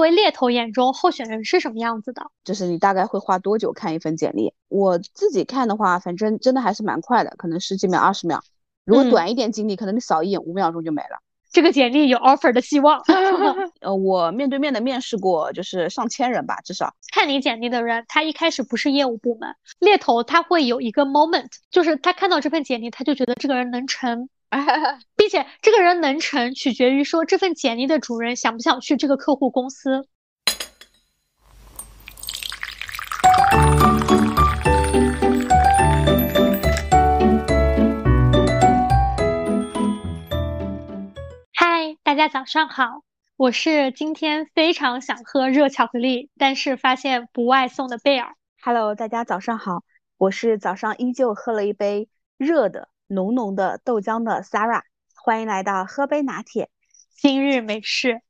作为猎头眼中，候选人是什么样子的？就是你大概会花多久看一份简历？我自己看的话，反正真的还是蛮快的，可能十几秒、二十秒。如果短一点经历，可能你扫一眼五秒钟就没了。这个简历有 offer 的希望。呃，我面对面的面试过，就是上千人吧，至少看你简历的人，他一开始不是业务部门猎头，他会有一个 moment，就是他看到这份简历，他就觉得这个人能成，并且这个人能成取决于说这份简历的主人想不想去这个客户公司。嗨大家早上好，我是今天非常想喝热巧克力，但是发现不外送的贝尔。Hello，大家早上好，我是早上依旧喝了一杯热的浓浓的豆浆的 Sarah，欢迎来到喝杯拿铁，今日美式。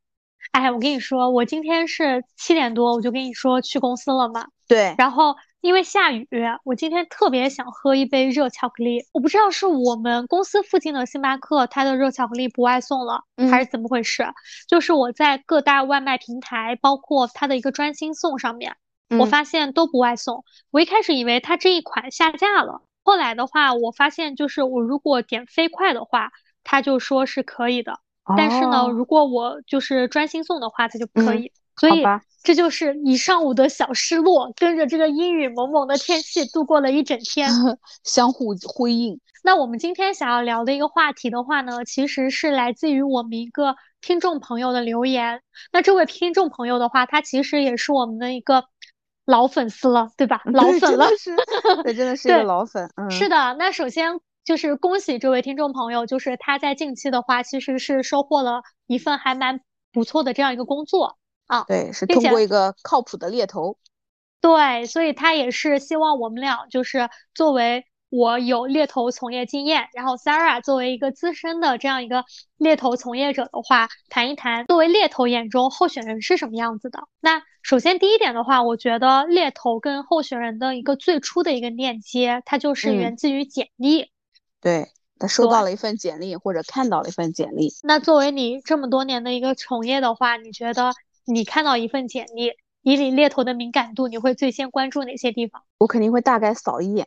哎，我跟你说，我今天是七点多我就跟你说去公司了嘛。对，然后。因为下雨，我今天特别想喝一杯热巧克力。我不知道是我们公司附近的星巴克它的热巧克力不外送了，还是怎么回事？就是我在各大外卖平台，包括它的一个专心送上面，我发现都不外送。我一开始以为它这一款下架了，后来的话，我发现就是我如果点飞快的话，它就说是可以的。但是呢，如果我就是专心送的话，他就不可以。所以这就是一上午的小失落，跟着这个阴雨蒙蒙的天气度过了一整天，相互辉映。那我们今天想要聊的一个话题的话呢，其实是来自于我们一个听众朋友的留言。那这位听众朋友的话，他其实也是我们的一个老粉丝了，对吧？老粉了，对，真的是一个 老粉。嗯，是的。那首先就是恭喜这位听众朋友，就是他在近期的话，其实是收获了一份还蛮不错的这样一个工作。啊，对，是通过一个靠谱的猎头，对，所以他也是希望我们俩就是作为我有猎头从业经验，然后 Sarah 作为一个资深的这样一个猎头从业者的话，谈一谈作为猎头眼中候选人是什么样子的。那首先第一点的话，我觉得猎头跟候选人的一个最初的一个链接，它就是源自于简历。对他收到了一份简历或者看到了一份简历。那作为你这么多年的一个从业的话，你觉得？你看到一份简历，以你猎头的敏感度，你会最先关注哪些地方？我肯定会大概扫一眼。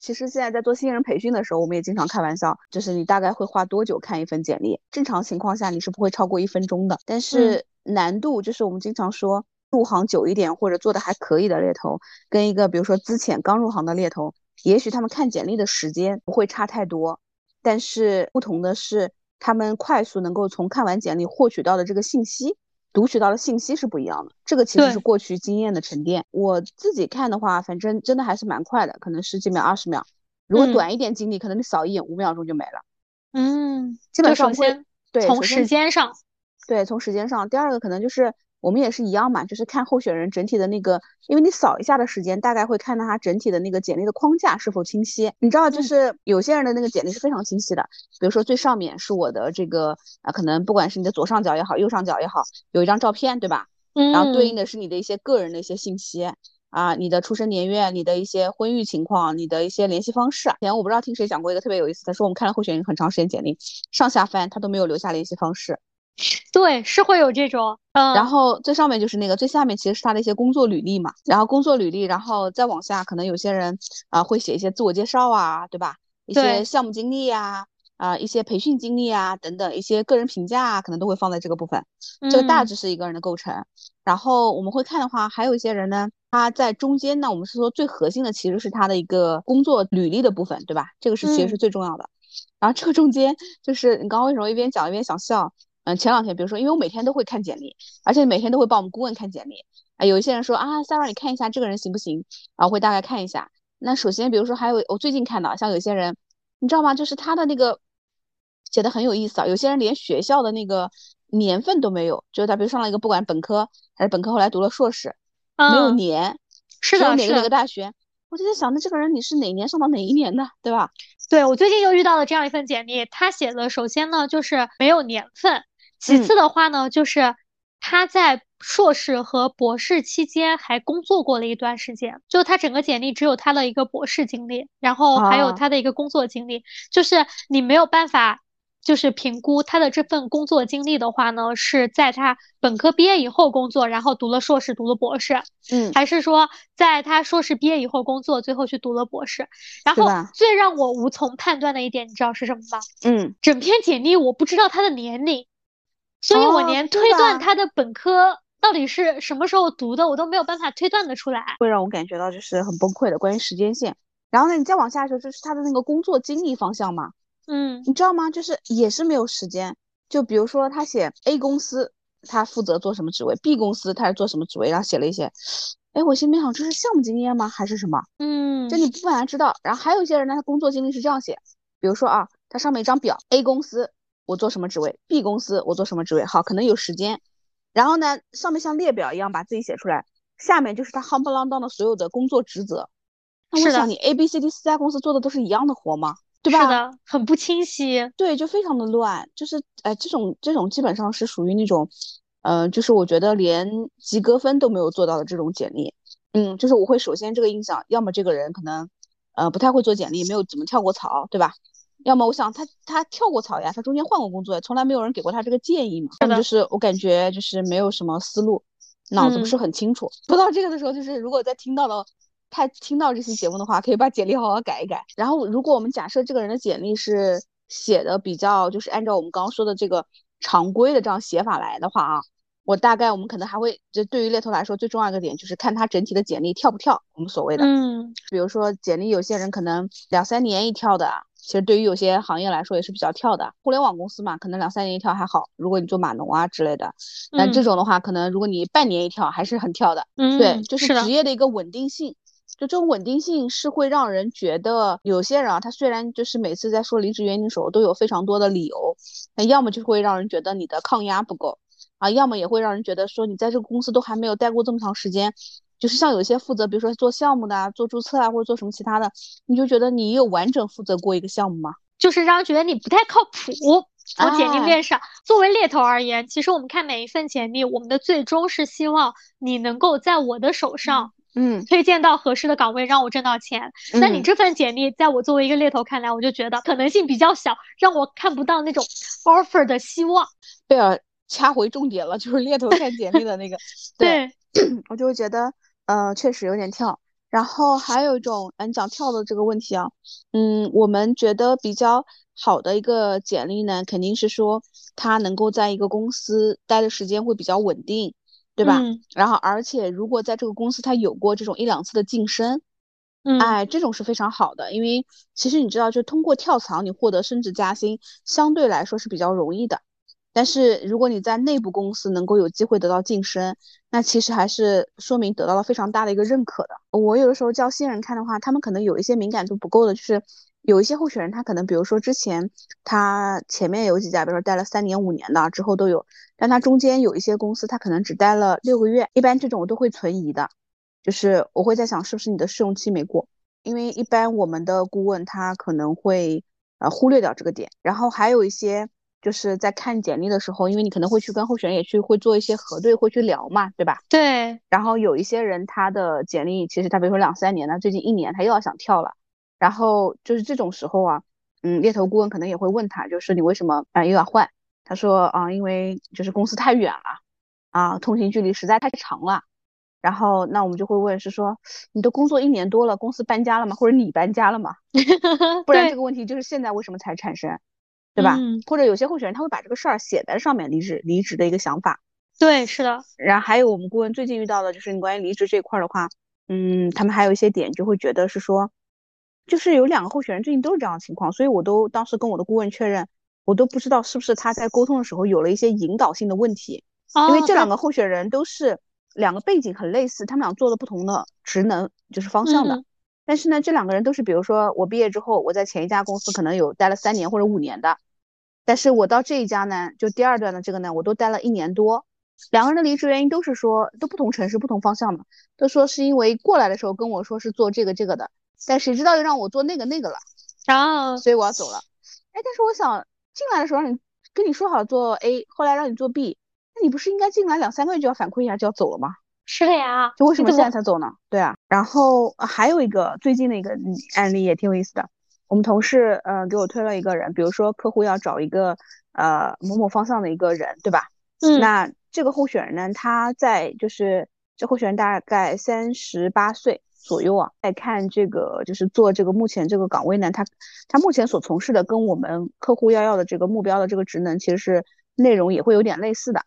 其实现在在做新人培训的时候，我们也经常开玩笑，就是你大概会花多久看一份简历？正常情况下你是不会超过一分钟的。但是难度就是我们经常说，入行久一点或者做的还可以的猎头，跟一个比如说资浅刚入行的猎头，也许他们看简历的时间不会差太多，但是不同的是，他们快速能够从看完简历获取到的这个信息。读取到的信息是不一样的，这个其实是过去经验的沉淀。我自己看的话，反正真的还是蛮快的，可能十几秒、二十秒。如果短一点经历，可能你扫一眼五秒钟就没了。嗯，基本上会对从时间上，对从时间上。第二个可能就是。我们也是一样嘛，就是看候选人整体的那个，因为你扫一下的时间，大概会看到他整体的那个简历的框架是否清晰。你知道，就是有些人的那个简历是非常清晰的，比如说最上面是我的这个啊，可能不管是你的左上角也好，右上角也好，有一张照片，对吧？嗯。然后对应的是你的一些个人的一些信息啊，你的出生年月，你的一些婚育情况，你的一些联系方式。以前我不知道听谁讲过一个特别有意思，他说我们看了候选人很长时间简历，上下翻他都没有留下联系方式。对，是会有这种，嗯，然后最上面就是那个，最下面其实是他的一些工作履历嘛，然后工作履历，然后再往下，可能有些人啊会写一些自我介绍啊，对吧？一些项目经历啊，啊，一些培训经历啊，等等，一些个人评价啊，可能都会放在这个部分。这个大致是一个人的构成。然后我们会看的话，还有一些人呢，他在中间呢，我们是说最核心的其实是他的一个工作履历的部分，对吧？这个是其实是最重要的。然后这个中间就是你刚刚为什么一边讲一边想笑？嗯，前两天，比如说，因为我每天都会看简历，而且每天都会帮我们顾问看简历。啊，有一些人说啊，Sarah，你看一下这个人行不行？然后会大概看一下。那首先，比如说还有我最近看到，像有些人，你知道吗？就是他的那个写的很有意思啊。有些人连学校的那个年份都没有，就是他比如上了一个不管本科还是本科后来读了硕士，没有年，是的，哪个哪个大学？我就在想，那这个人你是哪年上到哪一年的，对吧？对我最近又遇到了这样一份简历，他写的首先呢就是没有年份。其次的话呢，就是他在硕士和博士期间还工作过了一段时间，就他整个简历只有他的一个博士经历，然后还有他的一个工作经历，就是你没有办法就是评估他的这份工作经历的话呢，是在他本科毕业以后工作，然后读了硕士，读了博士，嗯，还是说在他硕士毕业以后工作，最后去读了博士？然后最让我无从判断的一点，你知道是什么吗？嗯，整篇简历我不知道他的年龄，所以我连推断他的本科到底是什么时候读的，我都没有办法推断的出来，会让我感觉到就是很崩溃的关于时间线。然后呢，你再往下说，就是他的那个工作经历方向嘛。嗯，你知道吗？就是也是没有时间。就比如说他写 A 公司，他负责做什么职位；B 公司他是做什么职位，然后写了一些。哎，我心里想，这是项目经验吗？还是什么？嗯，就你不然知道。然后还有一些人呢，他工作经历是这样写，比如说啊，他上面一张表，A 公司我做什么职位，B 公司我做什么职位。好，可能有时间。然后呢，上面像列表一样把自己写出来，下面就是他夯不啷当的所有的工作职责。那我想你 A、B、C、D 四家公司做的都是一样的活吗？对吧？是的，很不清晰。对，就非常的乱。就是，哎，这种这种基本上是属于那种，嗯，就是我觉得连及格分都没有做到的这种简历。嗯，就是我会首先这个印象，要么这个人可能，呃，不太会做简历，没有怎么跳过槽，对吧？要么我想他他跳过槽呀，他中间换过工作，从来没有人给过他这个建议嘛。要么就是我感觉就是没有什么思路，脑子不是很清楚。说到这个的时候，就是如果在听到了。他听到这期节目的话，可以把简历好好改一改。然后，如果我们假设这个人的简历是写的比较，就是按照我们刚刚说的这个常规的这样写法来的话啊，我大概我们可能还会，就对于猎头来说最重要一个点就是看他整体的简历跳不跳。我们所谓的，嗯，比如说简历有些人可能两三年一跳的，其实对于有些行业来说也是比较跳的。互联网公司嘛，可能两三年一跳还好。如果你做码农啊之类的，但这种的话，可能如果你半年一跳还是很跳的。嗯，对，就是职业的一个稳定性。就这种稳定性是会让人觉得，有些人啊，他虽然就是每次在说离职原因的时候都有非常多的理由，那要么就会让人觉得你的抗压不够啊，要么也会让人觉得说你在这个公司都还没有待过这么长时间，就是像有一些负责，比如说做项目的啊、做注册啊或者做什么其他的，你就觉得你有完整负责过一个项目吗？就是让人觉得你不太靠谱。从简历面上，作为猎头而言，其实我们看每一份简历，我们的最终是希望你能够在我的手上。嗯，推荐到合适的岗位，让我挣到钱。那你这份简历，在我作为一个猎头看来，我就觉得可能性比较小，让我看不到那种 offer 的希望。贝尔掐回重点了，就是猎头看简历的那个。对，我就会觉得，呃，确实有点跳。然后还有一种，嗯，讲跳的这个问题啊，嗯，我们觉得比较好的一个简历呢，肯定是说他能够在一个公司待的时间会比较稳定。对吧？然后，而且如果在这个公司他有过这种一两次的晋升，嗯，哎，这种是非常好的，因为其实你知道，就通过跳槽你获得升职加薪，相对来说是比较容易的。但是如果你在内部公司能够有机会得到晋升，那其实还是说明得到了非常大的一个认可的。我有的时候教新人看的话，他们可能有一些敏感度不够的，就是。有一些候选人，他可能比如说之前他前面有几家，比如说待了三年、五年的，之后都有，但他中间有一些公司，他可能只待了六个月，一般这种我都会存疑的，就是我会在想是不是你的试用期没过，因为一般我们的顾问他可能会呃忽略掉这个点，然后还有一些就是在看简历的时候，因为你可能会去跟候选人也去会做一些核对，会去聊嘛，对吧？对。然后有一些人他的简历其实他比如说两三年了，最近一年他又要想跳了。然后就是这种时候啊，嗯，猎头顾问可能也会问他，就是你为什么啊又要换？他说啊，因为就是公司太远了，啊，通勤距离实在太长了。然后那我们就会问，是说你都工作一年多了，公司搬家了吗？或者你搬家了吗？不然这个问题就是现在为什么才产生，对吧？或者有些候选人他会把这个事儿写在上面，离职离职的一个想法。对，是的。然后还有我们顾问最近遇到的就是你关于离职这块的话，嗯，他们还有一些点就会觉得是说。就是有两个候选人最近都是这样的情况，所以我都当时跟我的顾问确认，我都不知道是不是他在沟通的时候有了一些引导性的问题，因为这两个候选人都是两个背景很类似，他们俩做的不同的职能就是方向的，但是呢，这两个人都是比如说我毕业之后我在前一家公司可能有待了三年或者五年的，但是我到这一家呢，就第二段的这个呢，我都待了一年多，两个人的离职原因都是说都不同城市不同方向的，都说是因为过来的时候跟我说是做这个这个的。但谁知道又让我做那个那个了，然后所以我要走了。哎，但是我想进来的时候让你跟你说好做 A，后来让你做 B，那你不是应该进来两三个月就要反馈一下就要走了吗？是的呀，就为什么现在才走呢？对啊，然后还有一个最近的一个案例也挺有意思的，我们同事呃给我推了一个人，比如说客户要找一个呃某某方向的一个人，对吧？嗯，那这个候选人呢，他在就是这候选人大概三十八岁左右啊。在看这个就是做这个目前这个岗位呢，他他目前所从事的跟我们客户要要的这个目标的这个职能其实是内容也会有点类似的。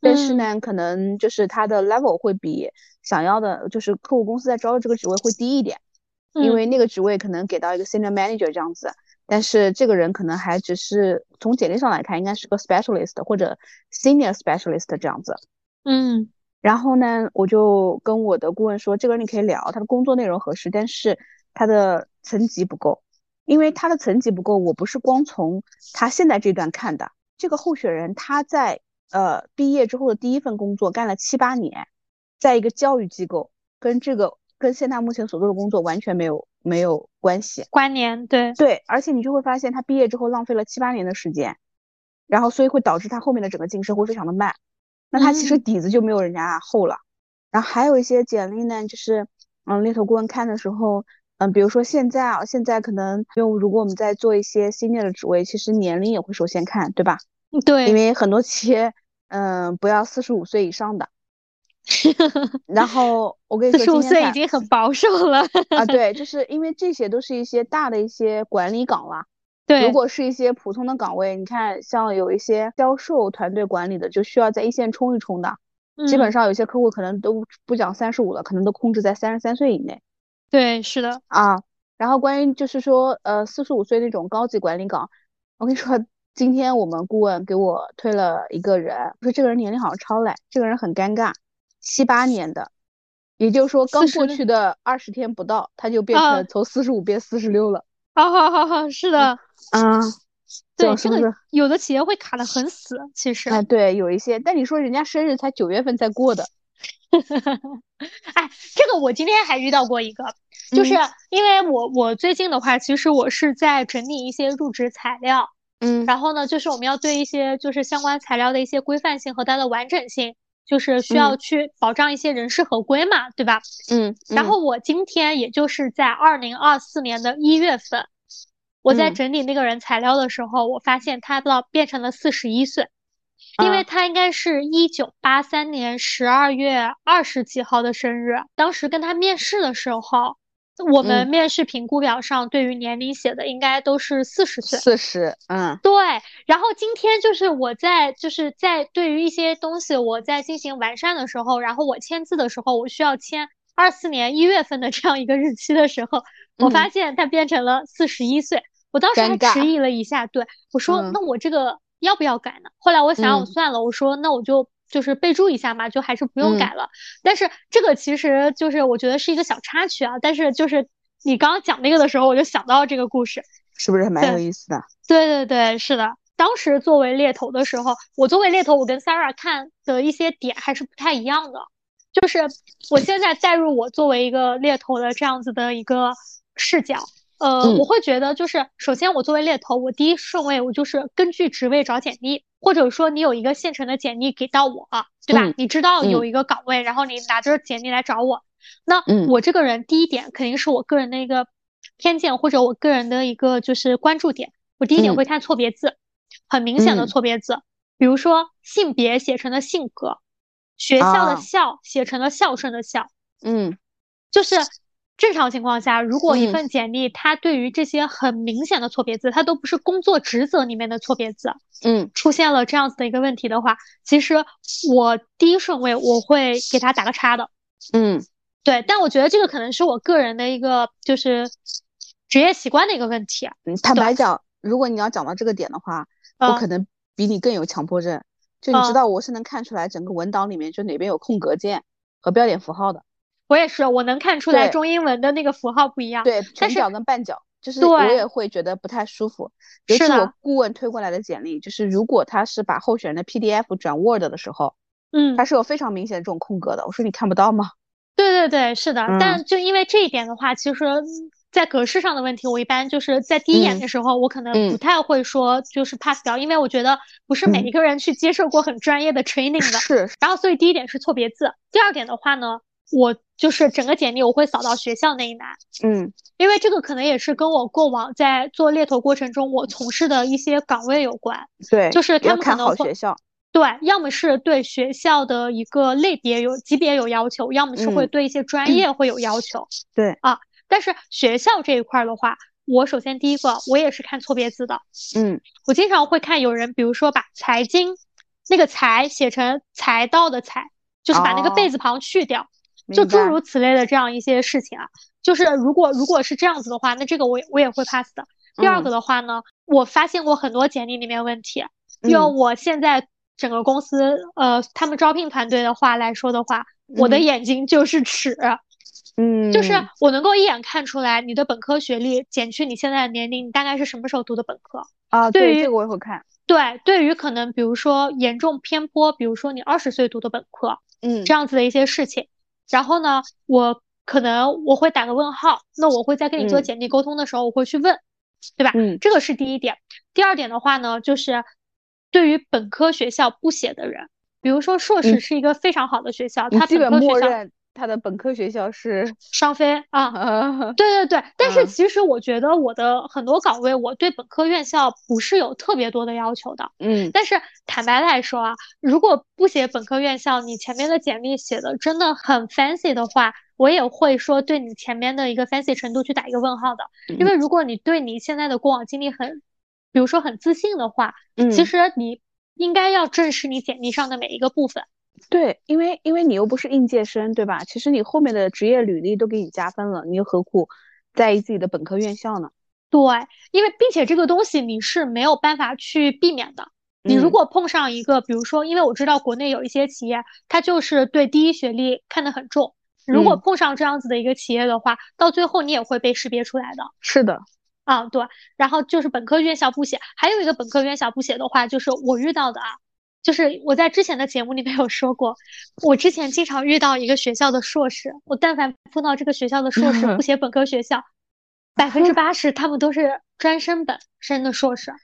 但是呢，可能就是他的 level 会比想要的，就是客户公司在招的这个职位会低一点，因为那个职位可能给到一个 senior manager 这样子，但是这个人可能还只是从简历上来看，应该是个 specialist 或者 senior specialist 这样子。嗯，然后呢，我就跟我的顾问说，这个人你可以聊，他的工作内容合适，但是他的层级不够，因为他的层级不够，我不是光从他现在这段看的，这个候选人他在。呃，毕业之后的第一份工作干了七八年，在一个教育机构，跟这个跟现在目前所做的工作完全没有没有关系关联，对对，而且你就会发现他毕业之后浪费了七八年的时间，然后所以会导致他后面的整个晋升会非常的慢，那他其实底子就没有人家厚了。然后还有一些简历呢，就是嗯猎头顾问看的时候，嗯，比如说现在啊，现在可能因为如果我们在做一些 senior 的职位，其实年龄也会首先看，对吧？对，因为很多企业，嗯，不要四十五岁以上的。然后我跟你说，四十五岁已经很保守了 啊。对，就 是因为这些都是一些大的一些管理岗啦。对，如果是一些普通的岗位，你看像有一些销售团队管理的，就需要在一线冲一冲的。基本上有些客户可能都不讲三十五了，可能都控制在三十三岁以内。对，是的啊。然后关于就是说，呃，四十五岁那种高级管理岗，我跟你说。今天我们顾问给我推了一个人，说这个人年龄好像超了，这个人很尴尬，七八年的，也就是说刚过去的二十天不到，他就变成从四十五变四十六了。好好好好，是的，嗯，对，这个有的企业会卡的很死，其实，哎，对，有一些，但你说人家生日才九月份才过的，哎，这个我今天还遇到过一个，就是因为我我最近的话，其实我是在整理一些入职材料。嗯，然后呢，就是我们要对一些就是相关材料的一些规范性和它的完整性，就是需要去保障一些人事合规嘛，对吧？嗯。然后我今天也就是在二零二四年的一月份，我在整理那个人材料的时候，我发现他到变成了四十一岁，因为他应该是一九八三年十二月二十几号的生日，当时跟他面试的时候。我们面试评估表上对于年龄写的应该都是四十岁，四十，嗯，对。然后今天就是我在就是在对于一些东西我在进行完善的时候，然后我签字的时候，我需要签二四年一月份的这样一个日期的时候，我发现它变成了四十一岁，我当时还迟疑了一下，对我说那我这个要不要改呢？后来我想我算了，我说那我就。就是备注一下嘛，就还是不用改了。但是这个其实就是我觉得是一个小插曲啊。但是就是你刚刚讲那个的时候，我就想到这个故事，是不是蛮有意思的？对对对，是的。当时作为猎头的时候，我作为猎头，我跟 Sarah 看的一些点还是不太一样的。就是我现在带入我作为一个猎头的这样子的一个视角。呃，我会觉得就是，首先我作为猎头，我第一顺位我就是根据职位找简历，或者说你有一个现成的简历给到我，对吧？你知道有一个岗位，然后你拿着简历来找我，那我这个人第一点肯定是我个人的一个偏见或者我个人的一个就是关注点，我第一点会看错别字，很明显的错别字，比如说性别写成了性格，学校的校写成了孝顺的孝，嗯，就是。正常情况下，如果一份简历它对于这些很明显的错别字，它都不是工作职责里面的错别字，嗯，出现了这样子的一个问题的话，其实我第一顺位我会给他打个叉的，嗯，对，但我觉得这个可能是我个人的一个就是职业习惯的一个问题。坦白讲，如果你要讲到这个点的话，我可能比你更有强迫症，就你知道我是能看出来整个文档里面就哪边有空格键和标点符号的。我也是，我能看出来中英文的那个符号不一样。对，全角跟半角，就是我也会觉得不太舒服。尤其我顾问推过来的简历，就是如果他是把候选人的 PDF 转 Word 的时候，嗯，他是有非常明显的这种空格的。我说你看不到吗？对对对，是的。但就因为这一点的话，其实，在格式上的问题，我一般就是在第一眼的时候，我可能不太会说就是 pass 掉，因为我觉得不是每一个人去接受过很专业的 training 的。是。然后，所以第一点是错别字。第二点的话呢，我。就是整个简历我会扫到学校那一栏，嗯，因为这个可能也是跟我过往在做猎头过程中我从事的一些岗位有关。对，就是他们可能会学校，对，要么是对学校的一个类别有级别有要求，要么是会对一些专业会有要求。对啊，但是学校这一块的话，我首先第一个我也是看错别字的，嗯，我经常会看有人，比如说把财经那个财写成财道的财，就是把那个贝字旁去掉。就诸如此类的这样一些事情啊，就是如果如果是这样子的话，那这个我我也会 pass 的。第二个的话呢，我发现过很多简历里面问题，用我现在整个公司呃他们招聘团队的话来说的话，我的眼睛就是尺，嗯，就是我能够一眼看出来你的本科学历减去你现在的年龄，你大概是什么时候读的本科啊？对于这个我也会看。对，对于可能比如说严重偏颇，比如说你二十岁读的本科，嗯，这样子的一些事情。然后呢，我可能我会打个问号，那我会在跟你做简历沟通的时候，我会去问，对吧？嗯，这个是第一点。第二点的话呢，就是对于本科学校不写的人，比如说硕士是一个非常好的学校，它基本默认。他的本科学校是 双非啊，对对对，但是。其实我觉得我的很多岗位，我对本科院校不是有特别多的要求的，嗯，但是坦白来说啊，如果不写本科院校，你前面的简历写的真的很 fancy 的话，我也会说对你前面的一个 fancy 程度去打一个问号的，因为如果你对你现在的过往经历很，比如说很自信的话，嗯，其实你应该要正视你简历上的每一个部分。对，因为因为你又不是应届生，对吧？其实你后面的职业履历都给你加分了，你又何苦在意自己的本科院校呢？对，因为并且这个东西你是没有办法去避免的。你如果碰上一个，比如说，因为我知道国内有一些企业，它就是对第一学历看得很重。如果碰上这样子的一个企业的话，到最后你也会被识别出来的。是的，啊，对。然后就是本科院校不写，还有一个本科院校不写的话，就是我遇到的啊。就是我在之前的节目里面有说过，我之前经常遇到一个学校的硕士，我但凡碰到这个学校的硕士不写本科学校，百分之八十他们都是专升本升的硕士。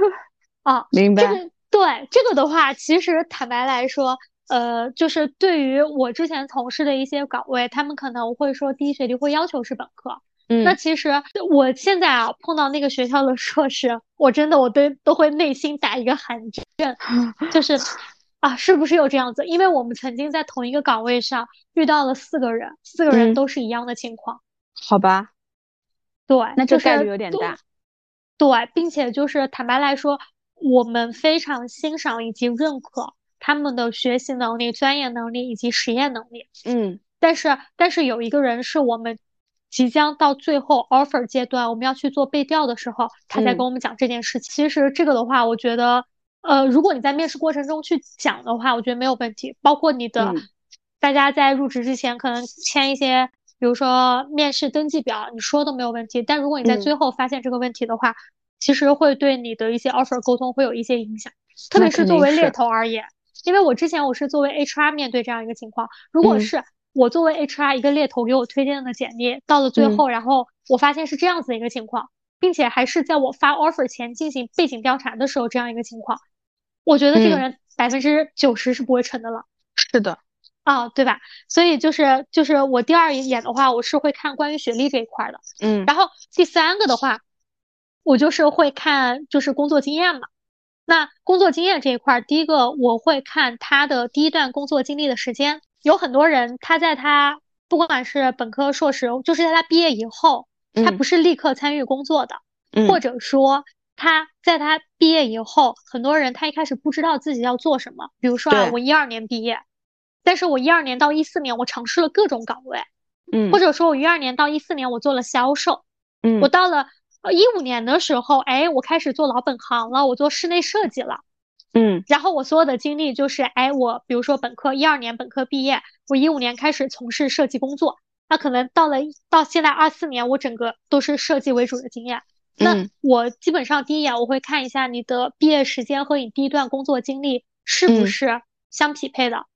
啊，明白。这个对这个的话，其实坦白来说，呃，就是对于我之前从事的一些岗位，他们可能会说第一学历会要求是本科。嗯，那其实我现在啊碰到那个学校的硕士，我真的我都都会内心打一个寒战，就 是啊，是不是有这样子？因为我们曾经在同一个岗位上遇到了四个人，四个人都是一样的情况。好吧，对，那这概率有点大。对，并且就是坦白来说，我们非常欣赏以及认可他们的学习能力、专业能力以及实验能力。嗯，但是但是有一个人是我们。即将到最后 offer 阶段，我们要去做背调的时候，他在跟我们讲这件事情。其实这个的话，我觉得，呃，如果你在面试过程中去讲的话，我觉得没有问题。包括你的，大家在入职之前可能签一些，比如说面试登记表，你说都没有问题。但如果你在最后发现这个问题的话，其实会对你的一些 offer 沟通会有一些影响，特别是作为猎头而言。因为我之前我是作为 HR 面对这样一个情况，如果是。我作为 HR 一个猎头给我推荐的简历，到了最后，然后我发现是这样子的一个情况，并且还是在我发 offer 前进行背景调查的时候这样一个情况，我觉得这个人百分之九十是不会成的了。是的，啊，对吧？所以就是就是我第二眼的话，我是会看关于学历这一块的。嗯，然后第三个的话，我就是会看就是工作经验嘛。那工作经验这一块，第一个我会看他的第一段工作经历的时间。有很多人，他在他不管是本科、硕士，就是在他毕业以后，他不是立刻参与工作的，或者说他在他毕业以后，很多人他一开始不知道自己要做什么。比如说啊，我一二年毕业，但是我一二年到一四年，我尝试了各种岗位，嗯，或者说我一二年到一四年我做了销售，嗯，我到了呃一五年的时候，哎，我开始做老本行了，我做室内设计了。嗯，然后我所有的经历就是，哎，我比如说本科一二年本科毕业，我一五年开始从事设计工作，那可能到了到现在二四年，我整个都是设计为主的经验。那我基本上第一眼我会看一下你的毕业时间和你第一段工作经历是不是相匹配的，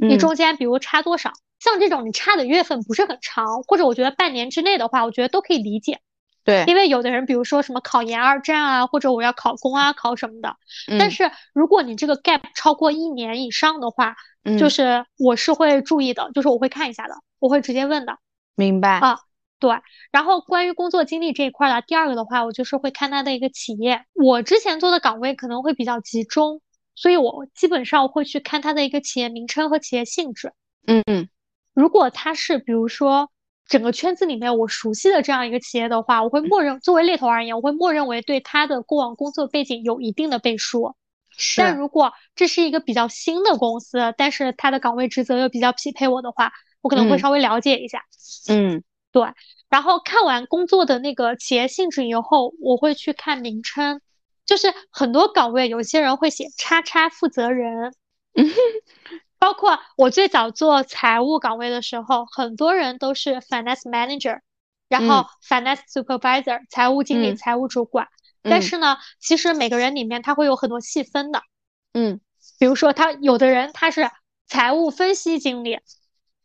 你中间比如差多少？像这种你差的月份不是很长，或者我觉得半年之内的话，我觉得都可以理解。对，因为有的人比如说什么考研二战啊，或者我要考公啊考什么的，但是如果你这个 gap 超过一年以上的话，就是我是会注意的，就是我会看一下的，我会直接问的。明白啊，对。然后关于工作经历这一块的，第二个的话，我就是会看他的一个企业。我之前做的岗位可能会比较集中，所以我基本上会去看他的一个企业名称和企业性质。嗯嗯。如果他是比如说整个圈子里面我熟悉的这样一个企业的话，我会默认作为猎头而言，我会默认为对他的过往工作背景有一定的背书。是。但如果这是一个比较新的公司，但是他的岗位职责又比较匹配我的话，我可能会稍微了解一下。嗯。对，然后看完工作的那个企业性质以后，我会去看名称，就是很多岗位有些人会写叉叉负责人，包括我最早做财务岗位的时候，很多人都是 finance manager，然后 finance supervisor 财务经理、财务主管，但是呢，其实每个人里面他会有很多细分的，嗯，比如说他有的人他是财务分析经理。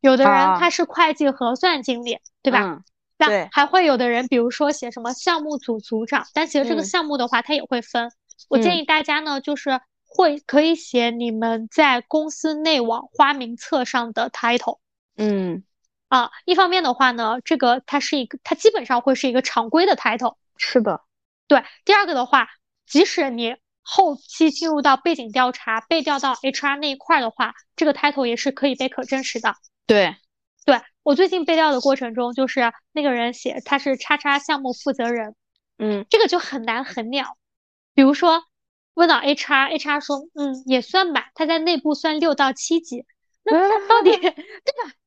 有的人他是会计核算经理，对吧？那，还会有的人，比如说写什么项目组组长，但其实这个项目的话，它也会分。我建议大家呢，就是会可以写你们在公司内网花名册上的 title。嗯，啊，一方面的话呢，这个它是一个，它基本上会是一个常规的 title。是的，对。第二个的话，即使你后期进入到背景调查，被调到 HR 那一块的话，这个 title 也是可以被可证实的。对，对我最近背调的过程中，就是那个人写他是叉叉项目负责人，嗯，这个就很难很鸟。比如说问到 HR，HR 说，嗯，也算吧，他在内部算六到七级。那他到底 对吧？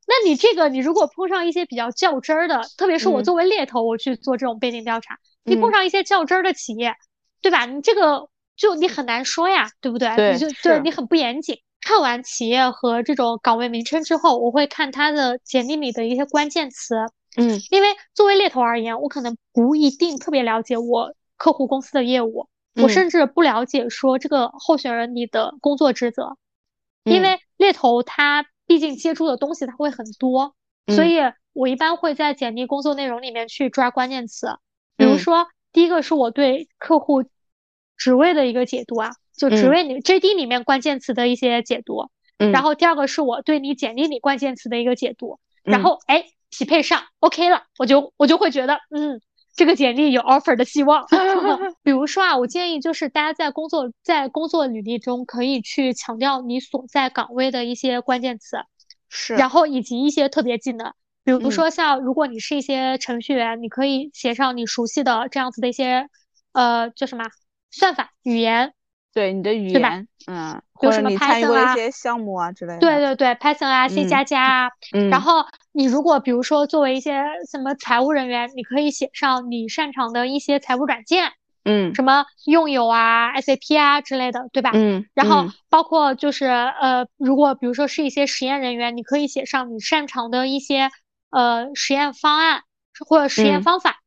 那你这个你如果碰上一些比较较真儿的，特别是我作为猎头，我去做这种背景调查，你碰上一些较真儿的企业，对吧？你这个就你很难说呀，对不对？对，你就对你很不严谨。看完企业和这种岗位名称之后，我会看他的简历里的一些关键词。嗯，因为作为猎头而言，我可能不一定特别了解我客户公司的业务，我甚至不了解说这个候选人你的工作职责。因为猎头他毕竟接触的东西他会很多，所以我一般会在简历工作内容里面去抓关键词。比如说，第一个是我对客户职位的一个解读啊。就职位里 JD 里面关键词的一些解读，然后第二个是我对你简历里关键词的一个解读，然后哎匹配上 OK 了，我就我就会觉得嗯这个简历有 offer 的希望。比如说啊，我建议就是大家在工作在工作履历中可以去强调你所在岗位的一些关键词，是，然后以及一些特别技能，比如说像如果你是一些程序员，你可以写上你熟悉的这样子的一些呃叫什么算法语言。对你的语言，嗯，或者你参与过一些项目啊之类的。对对对，Python 啊，C 加加啊。嗯。然后你如果比如说作为一些什么财务人员，你可以写上你擅长的一些财务软件，嗯，什么用友啊、SAP 啊之类的，对吧？嗯。然后包括就是呃，如果比如说是一些实验人员，你可以写上你擅长的一些呃实验方案或者实验方法，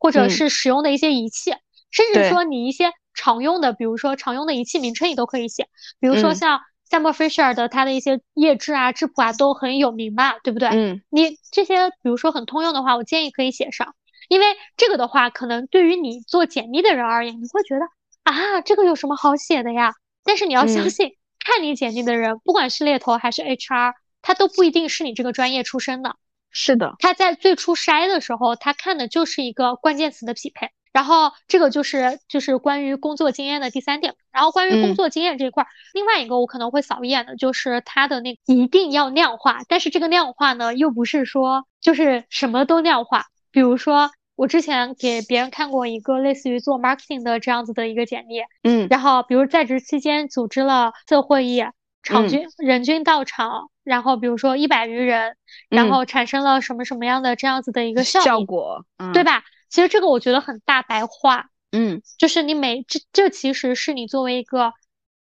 或者是使用的一些仪器，甚至说你一些。常用的，比如说常用的仪器名称，你都可以写。比如说像 Fisher 的它的一些液质啊、质谱啊都很有名嘛，对不对？嗯。你这些比如说很通用的话，我建议可以写上，因为这个的话，可能对于你做简历的人而言，你会觉得啊，这个有什么好写的呀？但是你要相信，看你简历的人，不管是猎头还是 HR，他都不一定是你这个专业出身的。是的。他在最初筛的时候，他看的就是一个关键词的匹配。然后这个就是就是关于工作经验的第三点。然后关于工作经验这一块，另外一个我可能会扫一眼的就是它的那一定要量化，但是这个量化呢又不是说就是什么都量化。比如说我之前给别人看过一个类似于做 marketing 的这样子的一个简历，嗯，然后比如在职期间组织了次会议，场均人均到场，然后比如说一百余人，然后产生了什么什么样的这样子的一个效果，对吧？其实这个我觉得很大白话，嗯，就是你每这这其实是你作为一个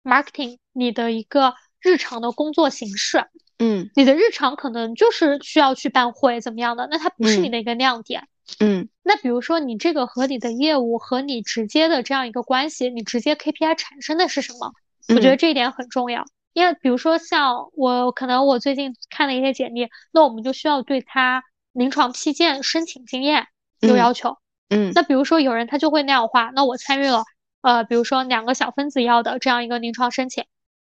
marketing 你的一个日常的工作形式，嗯，你的日常可能就是需要去办会怎么样的，那它不是你的一个亮点，嗯，那比如说你这个和你的业务和你直接的这样一个关系，你直接 KPI 产生的是什么？我觉得这一点很重要，因为比如说像我可能我最近看了一些简历，那我们就需要对他临床批件申请经验。有要求，嗯，那比如说有人他就会那样画，那我参与了，呃，比如说两个小分子药的这样一个临床申请，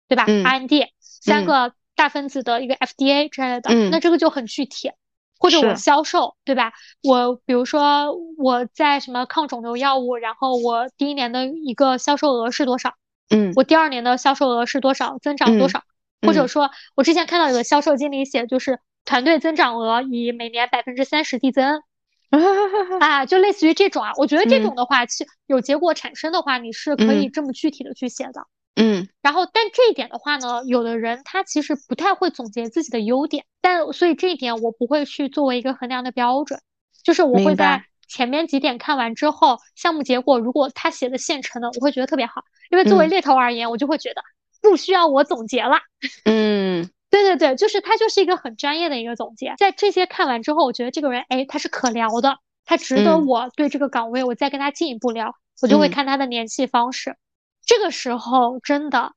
对吧？IND 三个大分子的一个 FDA 之类的，那这个就很具体。或者我销售，对吧？我比如说我在什么抗肿瘤药物，然后我第一年的一个销售额是多少？嗯，我第二年的销售额是多少？增长多少？或者说，我之前看到有个销售经理写，就是团队增长额以每年百分之三十递增，啊，就类似于这种啊。我觉得这种的话，其有结果产生的话，你是可以这么具体的去写的。嗯，然后，但这一点的话呢，有的人他其实不太会总结自己的优点，但所以这一点我不会去作为一个衡量的标准，就是我会在前面几点看完之后，项目结果如果他写的现成的，我会觉得特别好，因为作为猎头而言，我就会觉得不需要我总结了。嗯，对对对，就是他就是一个很专业的一个总结，在这些看完之后，我觉得这个人哎，他是可聊的，他值得我对这个岗位我再跟他进一步聊，我就会看他的联系方式。这个时候真的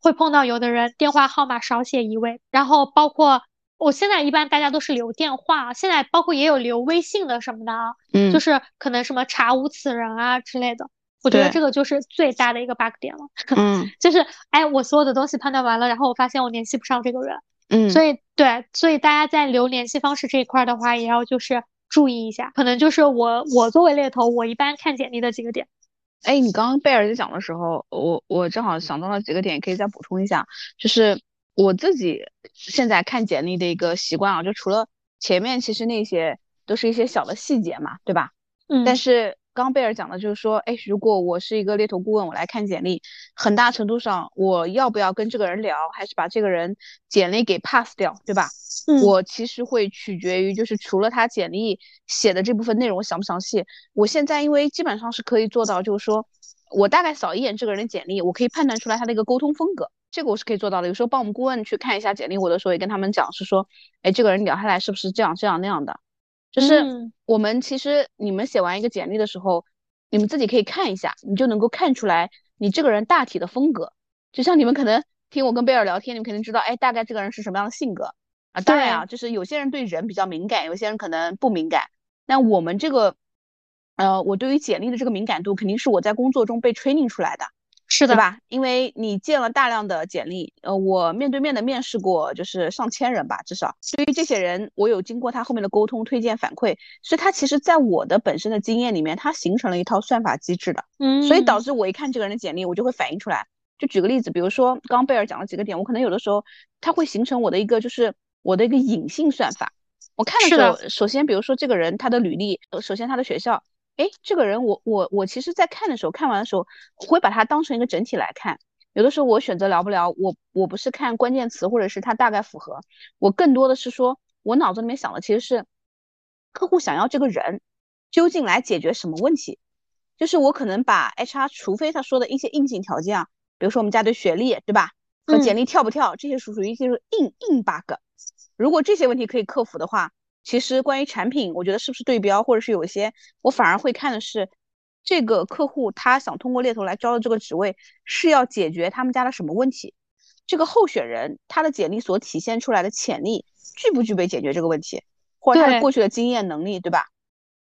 会碰到有的人电话号码少写一位，然后包括我现在一般大家都是留电话，现在包括也有留微信的什么的啊，嗯，就是可能什么查无此人啊之类的，我觉得这个就是最大的一个 bug 点了，嗯，就是哎我所有的东西判断完了，然后我发现我联系不上这个人，嗯，所以对，所以大家在留联系方式这一块的话，也要就是注意一下，可能就是我我作为猎头，我一般看简历的几个点。哎，你刚刚贝尔在讲的时候，我我正好想到了几个点，可以再补充一下。就是我自己现在看简历的一个习惯啊，就除了前面其实那些都是一些小的细节嘛，对吧？嗯。但是刚贝尔讲的就是说，哎，如果我是一个猎头顾问，我来看简历，很大程度上我要不要跟这个人聊，还是把这个人简历给 pass 掉，对吧？我其实会取决于，就是除了他简历写的这部分内容详不详细，我现在因为基本上是可以做到，就是说我大概扫一眼这个人的简历，我可以判断出来他的一个沟通风格，这个我是可以做到的。有时候帮我们顾问去看一下简历，我的时候也跟他们讲，是说，哎，这个人聊下来是不是这样这样那样的？就是我们其实你们写完一个简历的时候，你们自己可以看一下，你就能够看出来你这个人大体的风格。就像你们可能听我跟贝尔聊天，你们肯定知道，哎，大概这个人是什么样的性格。啊，当然啊，就是有些人对人比较敏感，有些人可能不敏感。那我们这个，呃，我对于简历的这个敏感度，肯定是我在工作中被 training 出来的，是的吧？因为你见了大量的简历，呃，我面对面的面试过，就是上千人吧，至少对于这些人，我有经过他后面的沟通、推荐、反馈，所以他其实在我的本身的经验里面，他形成了一套算法机制的，嗯，所以导致我一看这个人的简历，我就会反映出来。就举个例子，比如说刚刚贝尔讲了几个点，我可能有的时候他会形成我的一个就是。我的一个隐性算法，我看的时候，首先比如说这个人他的履历，首先他的学校，哎，这个人我我我其实，在看的时候，看完的时候，我会把它当成一个整体来看。有的时候我选择聊不聊，我我不是看关键词或者是他大概符合，我更多的是说我脑子里面想的其实是客户想要这个人究竟来解决什么问题，就是我可能把 HR，除非他说的一些硬性条件啊，比如说我们家的学历，对吧？和简历跳不跳，这些属属于就是硬硬 bug。如果这些问题可以克服的话，其实关于产品，我觉得是不是对标，或者是有一些，我反而会看的是这个客户他想通过猎头来招的这个职位是要解决他们家的什么问题，这个候选人他的简历所体现出来的潜力具不具备解决这个问题，或者他的过去的经验能力，对吧？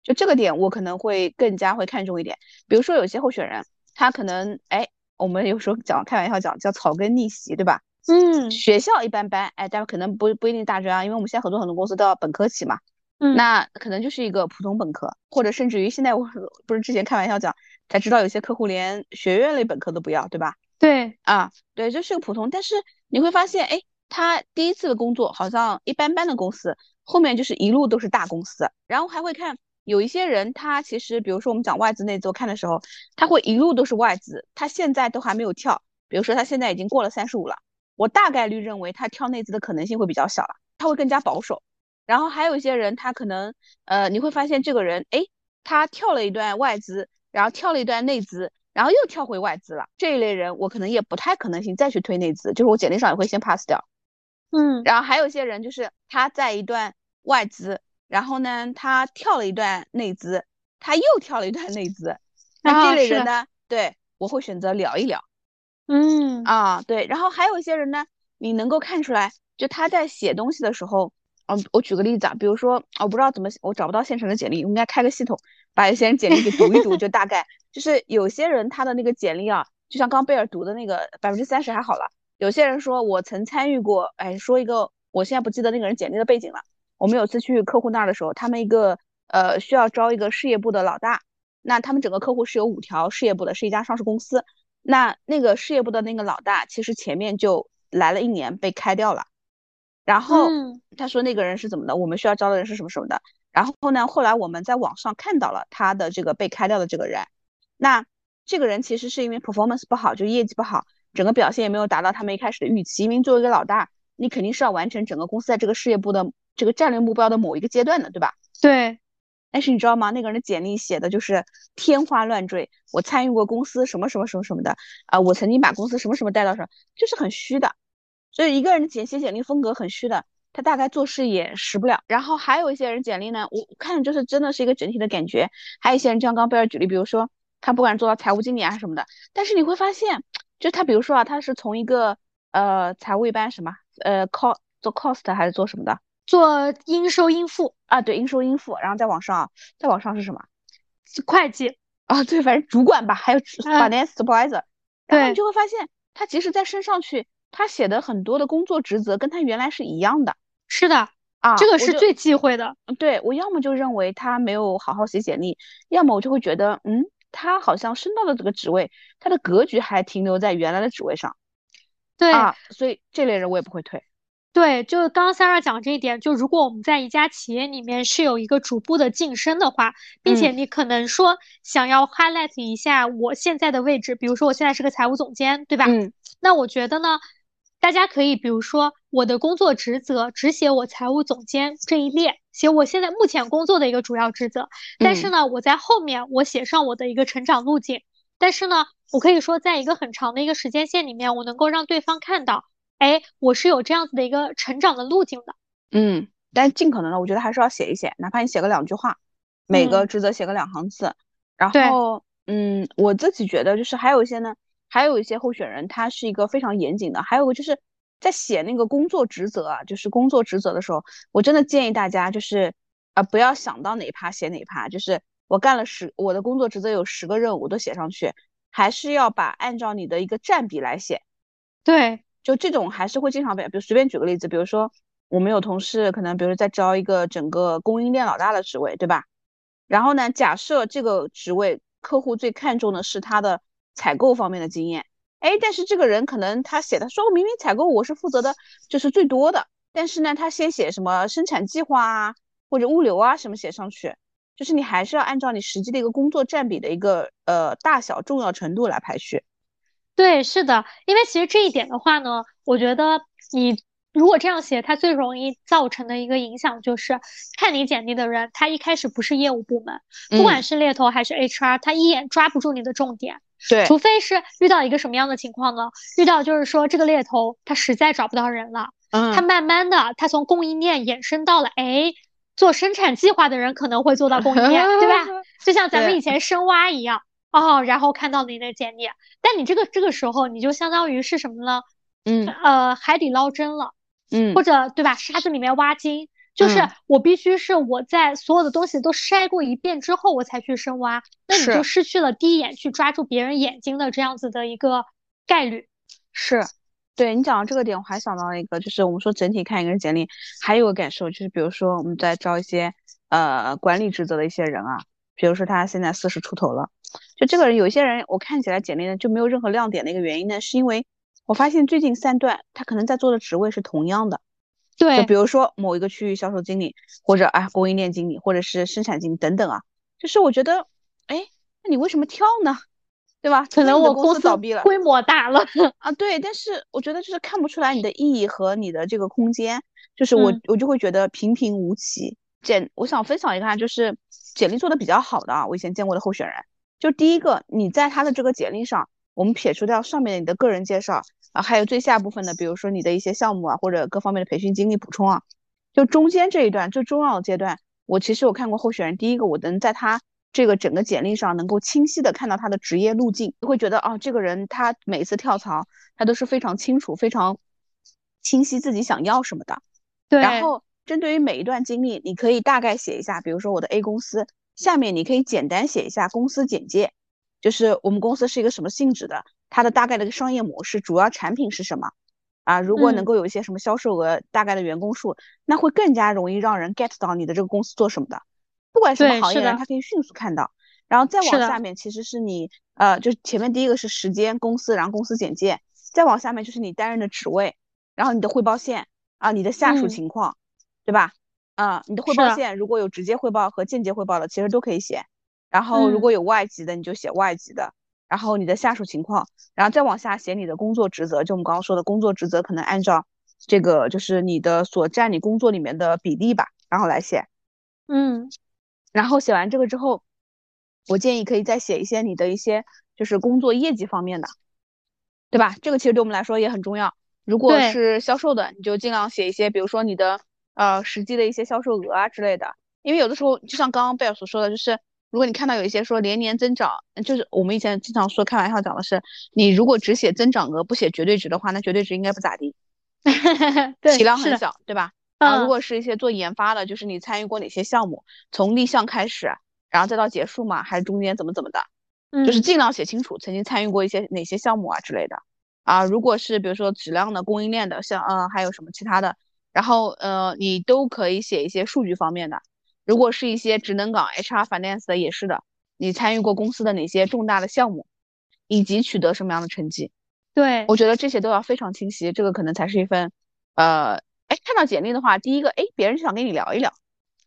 就这个点我可能会更加会看重一点。比如说有些候选人他可能哎，我们有时候讲开玩笑讲叫草根逆袭，对吧？嗯，学校一般般，哎，但是可能不不一定大专啊，因为我们现在很多很多公司都要本科起嘛，嗯，那可能就是一个普通本科，或者甚至于现在我不是之前开玩笑讲才知道有些客户连学院类本科都不要，对吧？对，啊，对，就是个普通，但是你会发现，哎，他第一次的工作好像一般般的公司，后面就是一路都是大公司，然后还会看有一些人，他其实比如说我们讲外资内资，我看的时候，他会一路都是外资，他现在都还没有跳，比如说他现在已经过了三十五了。我大概率认为他跳内资的可能性会比较小了，他会更加保守。然后还有一些人，他可能，呃，你会发现这个人，哎，他跳了一段外资，然后跳了一段内资，然后又跳回外资了。这一类人，我可能也不太可能性再去推内资，就是我简历上也会先 pass 掉。嗯，然后还有一些人，就是他在一段外资，然后呢，他跳了一段内资，他又跳了一段内资，那这类人呢，对我会选择聊一聊。嗯啊，对，然后还有一些人呢，你能够看出来，就他在写东西的时候，嗯，我举个例子啊，比如说，我不知道怎么，我找不到现成的简历，我应该开个系统，把一些人简历给读一读，就大概就是有些人他的那个简历啊，就像刚贝尔读的那个百分之三十还好了，有些人说我曾参与过，哎，说一个，我现在不记得那个人简历的背景了。我们有次去客户那儿的时候，他们一个呃需要招一个事业部的老大，那他们整个客户是有五条事业部的，是一家上市公司，那那个事业部的那个老大其实前面就来了一年被开掉了。然后他说那个人是怎么的？我们需要招的人是什么什么的？然后呢，后来我们在网上看到了他的这个被开掉的这个人。那这个人其实是因为 performance 不好，就业绩不好，整个表现也没有达到他们一开始的预期。因为作为一个老大，你肯定是要完成整个公司在这个事业部的这个战略目标的某一个阶段的，对吧？对。但是你知道吗？那个人的简历写的就是天花乱坠，我参与过公司什么什么什么什么的啊，我曾经把公司什么什么带到什，就是很虚的。所以一个人的简写简历风格很虚的，他大概做事也实不了。然后还有一些人简历呢，我看就是真的是一个整体的感觉。还有一些人，就像刚贝尔举例，比如说他不管做到财务经理啊什么的，但是你会发现，就他比如说啊，他是从一个呃财务一般什么呃 cost 做 cost 还是做什么的，做应收应付啊，对，应收应付。然后再往上，再往上是什么？会计啊，对，反正主管吧，还有 finance supervisor。然后你就会发现，他即使再升上去。他写的很多的工作职责跟他原来是一样的，是的啊，这个是最忌讳的。对我要么就认为他没有好好写简历，要么我就会觉得，嗯，他好像升到了这个职位，他的格局还停留在原来的职位上。对啊，所以这类人我也不会推。对，就刚刚 Sarah 讲这一点，就如果我们在一家企业里面是有一个逐步的晋升的话，并且你可能说想要 highlight 一下我现在的位置，比如说我现在是个财务总监，对吧？嗯，那我觉得呢。大家可以，比如说我的工作职责只写我财务总监这一列，写我现在目前工作的一个主要职责。但是呢，我在后面我写上我的一个成长路径。但是呢，我可以说，在一个很长的一个时间线里面，我能够让对方看到，哎，我是有这样子的一个成长的路径的。嗯，但尽可能的，我觉得还是要写一写，哪怕你写个两句话，每个职责写个两行字。然后，嗯，我自己觉得就是还有一些呢。还有一些候选人，他是一个非常严谨的。还有个就是在写那个工作职责啊，就是工作职责的时候，我真的建议大家就是啊，不要想到哪一趴写哪一趴，就是我干了十，我的工作职责有十个任务都写上去，还是要把按照你的一个占比来写。对，就这种还是会经常被，比如随便举个例子，比如说我们有同事可能，比如在招一个整个供应链老大的职位，对吧？然后呢，假设这个职位客户最看重的是他的。采购方面的经验，哎，但是这个人可能他写的说，我明明采购我是负责的，就是最多的，但是呢，他先写什么生产计划啊，或者物流啊什么写上去，就是你还是要按照你实际的一个工作占比的一个呃大小重要程度来排序。对，是的，因为其实这一点的话呢，我觉得你。如果这样写，它最容易造成的一个影响就是，看你简历的人，他一开始不是业务部门，不管是猎头还是 HR，他一眼抓不住你的重点。对，除非是遇到一个什么样的情况呢？遇到就是说这个猎头他实在找不到人了，嗯，他慢慢的他从供应链延伸到了，哎，做生产计划的人可能会做到供应链，对吧？就像咱们以前深挖一样，哦，然后看到你的简历，但你这个这个时候你就相当于是什么呢？嗯，呃，海底捞针了。嗯，或者对吧？沙子里面挖金，就是我必须是我在所有的东西都筛过一遍之后，我才去深挖，那你就失去了第一眼去抓住别人眼睛的这样子的一个概率。是，对你讲到这个点，我还想到了一个，就是我们说整体看一个人简历，还有个感受就是，比如说我们在招一些呃管理职责的一些人啊，比如说他现在四十出头了，就这个人有些人我看起来简历呢就没有任何亮点的一个原因呢，是因为。我发现最近三段他可能在做的职位是同样的，对，就比如说某一个区域销售经理，或者啊供应链经理，或者是生产经理等等啊，就是我觉得，哎，那你为什么跳呢？对吧？可能我公司倒闭了，规模大了 啊，对。但是我觉得就是看不出来你的意义和你的这个空间，就是我我就会觉得平平无奇。简，我想分享一个，就是简历做的比较好的啊，我以前见过的候选人，就第一个，你在他的这个简历上，我们撇除掉上面的你的个人介绍。啊，还有最下部分的，比如说你的一些项目啊，或者各方面的培训经历补充啊，就中间这一段最重要的阶段，我其实我看过候选人，第一个我能在他这个整个简历上能够清晰的看到他的职业路径，会觉得啊，这个人他每次跳槽，他都是非常清楚、非常清晰自己想要什么的。对。然后针对于每一段经历，你可以大概写一下，比如说我的 A 公司，下面你可以简单写一下公司简介，就是我们公司是一个什么性质的，它的大概的一个商业模式，主要产品是什么啊？如果能够有一些什么销售额，大概的员工数，那会更加容易让人 get 到你的这个公司做什么的，不管什么行业人，他可以迅速看到。然后再往下面，其实是你呃，就前面第一个是时间、公司，然后公司简介，再往下面就是你担任的职位，然后你的汇报线啊，你的下属情况，对吧？啊，你的汇报线如果有直接汇报和间接汇报的，其实都可以写。然后如果有外籍的，你就写外籍的。然后你的下属情况，然后再往下写你的工作职责，就我们刚刚说的工作职责，可能按照这个就是你的所占你工作里面的比例吧，然后来写。嗯，然后写完这个之后。我建议可以再写一些你的一些就是工作业绩方面的，对吧？这个其实对我们来说也很重要。如果是销售的，你就尽量写一些，比如说你的呃实际的一些销售额啊之类的。因为有的时候，就像刚刚贝尔所说的，就是如果你看到有一些说连年增长，就是我们以前经常说开玩笑讲的是，你如果只写增长额不写绝对值的话，那绝对值应该不咋地，体量很小，对吧？啊，如果是一些做研发的，就是你参与过哪些项目，从立项开始。然后再到结束嘛，还是中间怎么怎么的，就是尽量写清楚曾经参与过一些哪些项目啊之类的啊。如果是比如说质量的、供应链的，像嗯还有什么其他的，然后呃你都可以写一些数据方面的。如果是一些职能岗、HR、Finance 的也是的，你参与过公司的哪些重大的项目，以及取得什么样的成绩？对，我觉得这些都要非常清晰，这个可能才是一份呃哎看到简历的话，第一个哎别人就想跟你聊一聊。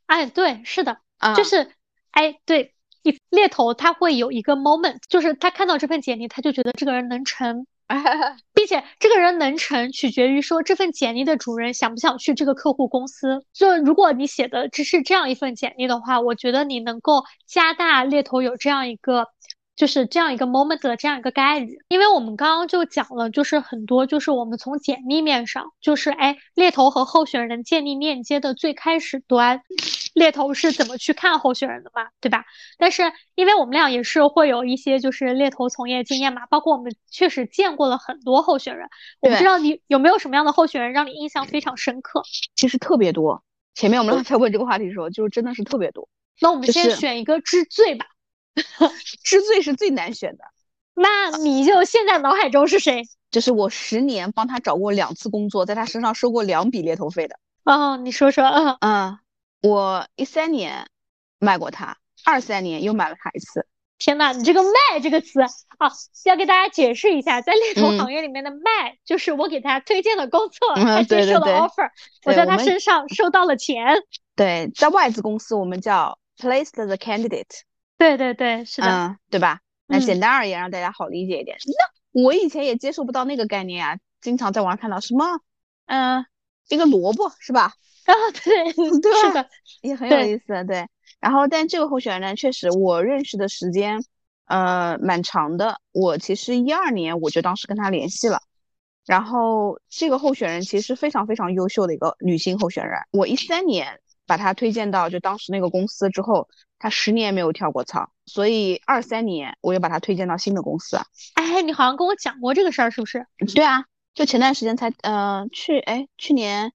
哎，对，是的，就是。哎，对，你猎头他会有一个 moment，就是他看到这份简历，他就觉得这个人能成，并且这个人能成取决于说这份简历的主人想不想去这个客户公司。就如果你写的只是这样一份简历的话，我觉得你能够加大猎头有这样一个。就是这样一个 moment 的这样一个概率，因为我们刚刚就讲了，就是很多就是我们从简历面上，就是哎猎头和候选人建立链接的最开始端，猎头是怎么去看候选人的嘛，对吧？但是因为我们俩也是会有一些就是猎头从业经验嘛，包括我们确实见过了很多候选人，我不知道你有没有什么样的候选人让你印象非常深刻？其实特别多，前面我们俩在问这个话题的时候，就是真的是特别多。那我们先选一个知最吧。知最是最难选的，那你就现在脑海中是谁？就是我十年帮他找过两次工作，在他身上收过两笔猎头费的。哦，你说说。嗯嗯，我一三年卖过它，二三年又买了它一次。天呐，你这个卖这个词啊，要给大家解释一下，在猎头行业里面的卖，就是我给他推荐了工作，他接受了 offer，我在他身上收到了钱。对，在外资公司我们叫 placed the candidate。对对对，是的，嗯，对吧？那简单而言，让大家好理解一点。那我以前也接受不到那个概念啊，经常在网上看到什么，嗯，一个萝卜是吧？啊，对，对，是的，也很有意思，对。然后，但这个候选人呢，确实我认识的时间，呃，蛮长的。我其实一二年我就当时跟他联系了，然后这个候选人其实非常非常优秀的一个女性候选人。我一三年把她推荐到就当时那个公司之后。他十年没有跳过槽，所以二三年我又把他推荐到新的公司。哎，你好像跟我讲过这个事儿，是不是？对啊，就前段时间才，呃，去，哎，去年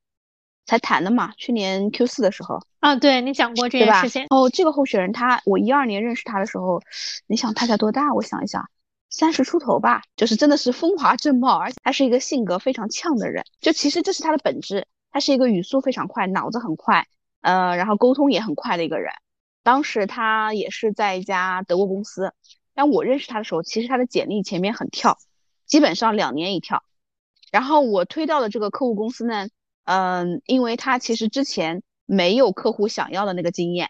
才谈的嘛，去年 Q 四的时候。啊，对你讲过这件事情。哦，这个候选人他，我一二年认识他的时候，你想他才多大？我想一想，三十出头吧，就是真的是风华正茂，而且他是一个性格非常呛的人。就其实这是他的本质，他是一个语速非常快、脑子很快，呃，然后沟通也很快的一个人。当时他也是在一家德国公司，但我认识他的时候，其实他的简历前面很跳，基本上两年一跳。然后我推到的这个客户公司呢，嗯，因为他其实之前没有客户想要的那个经验，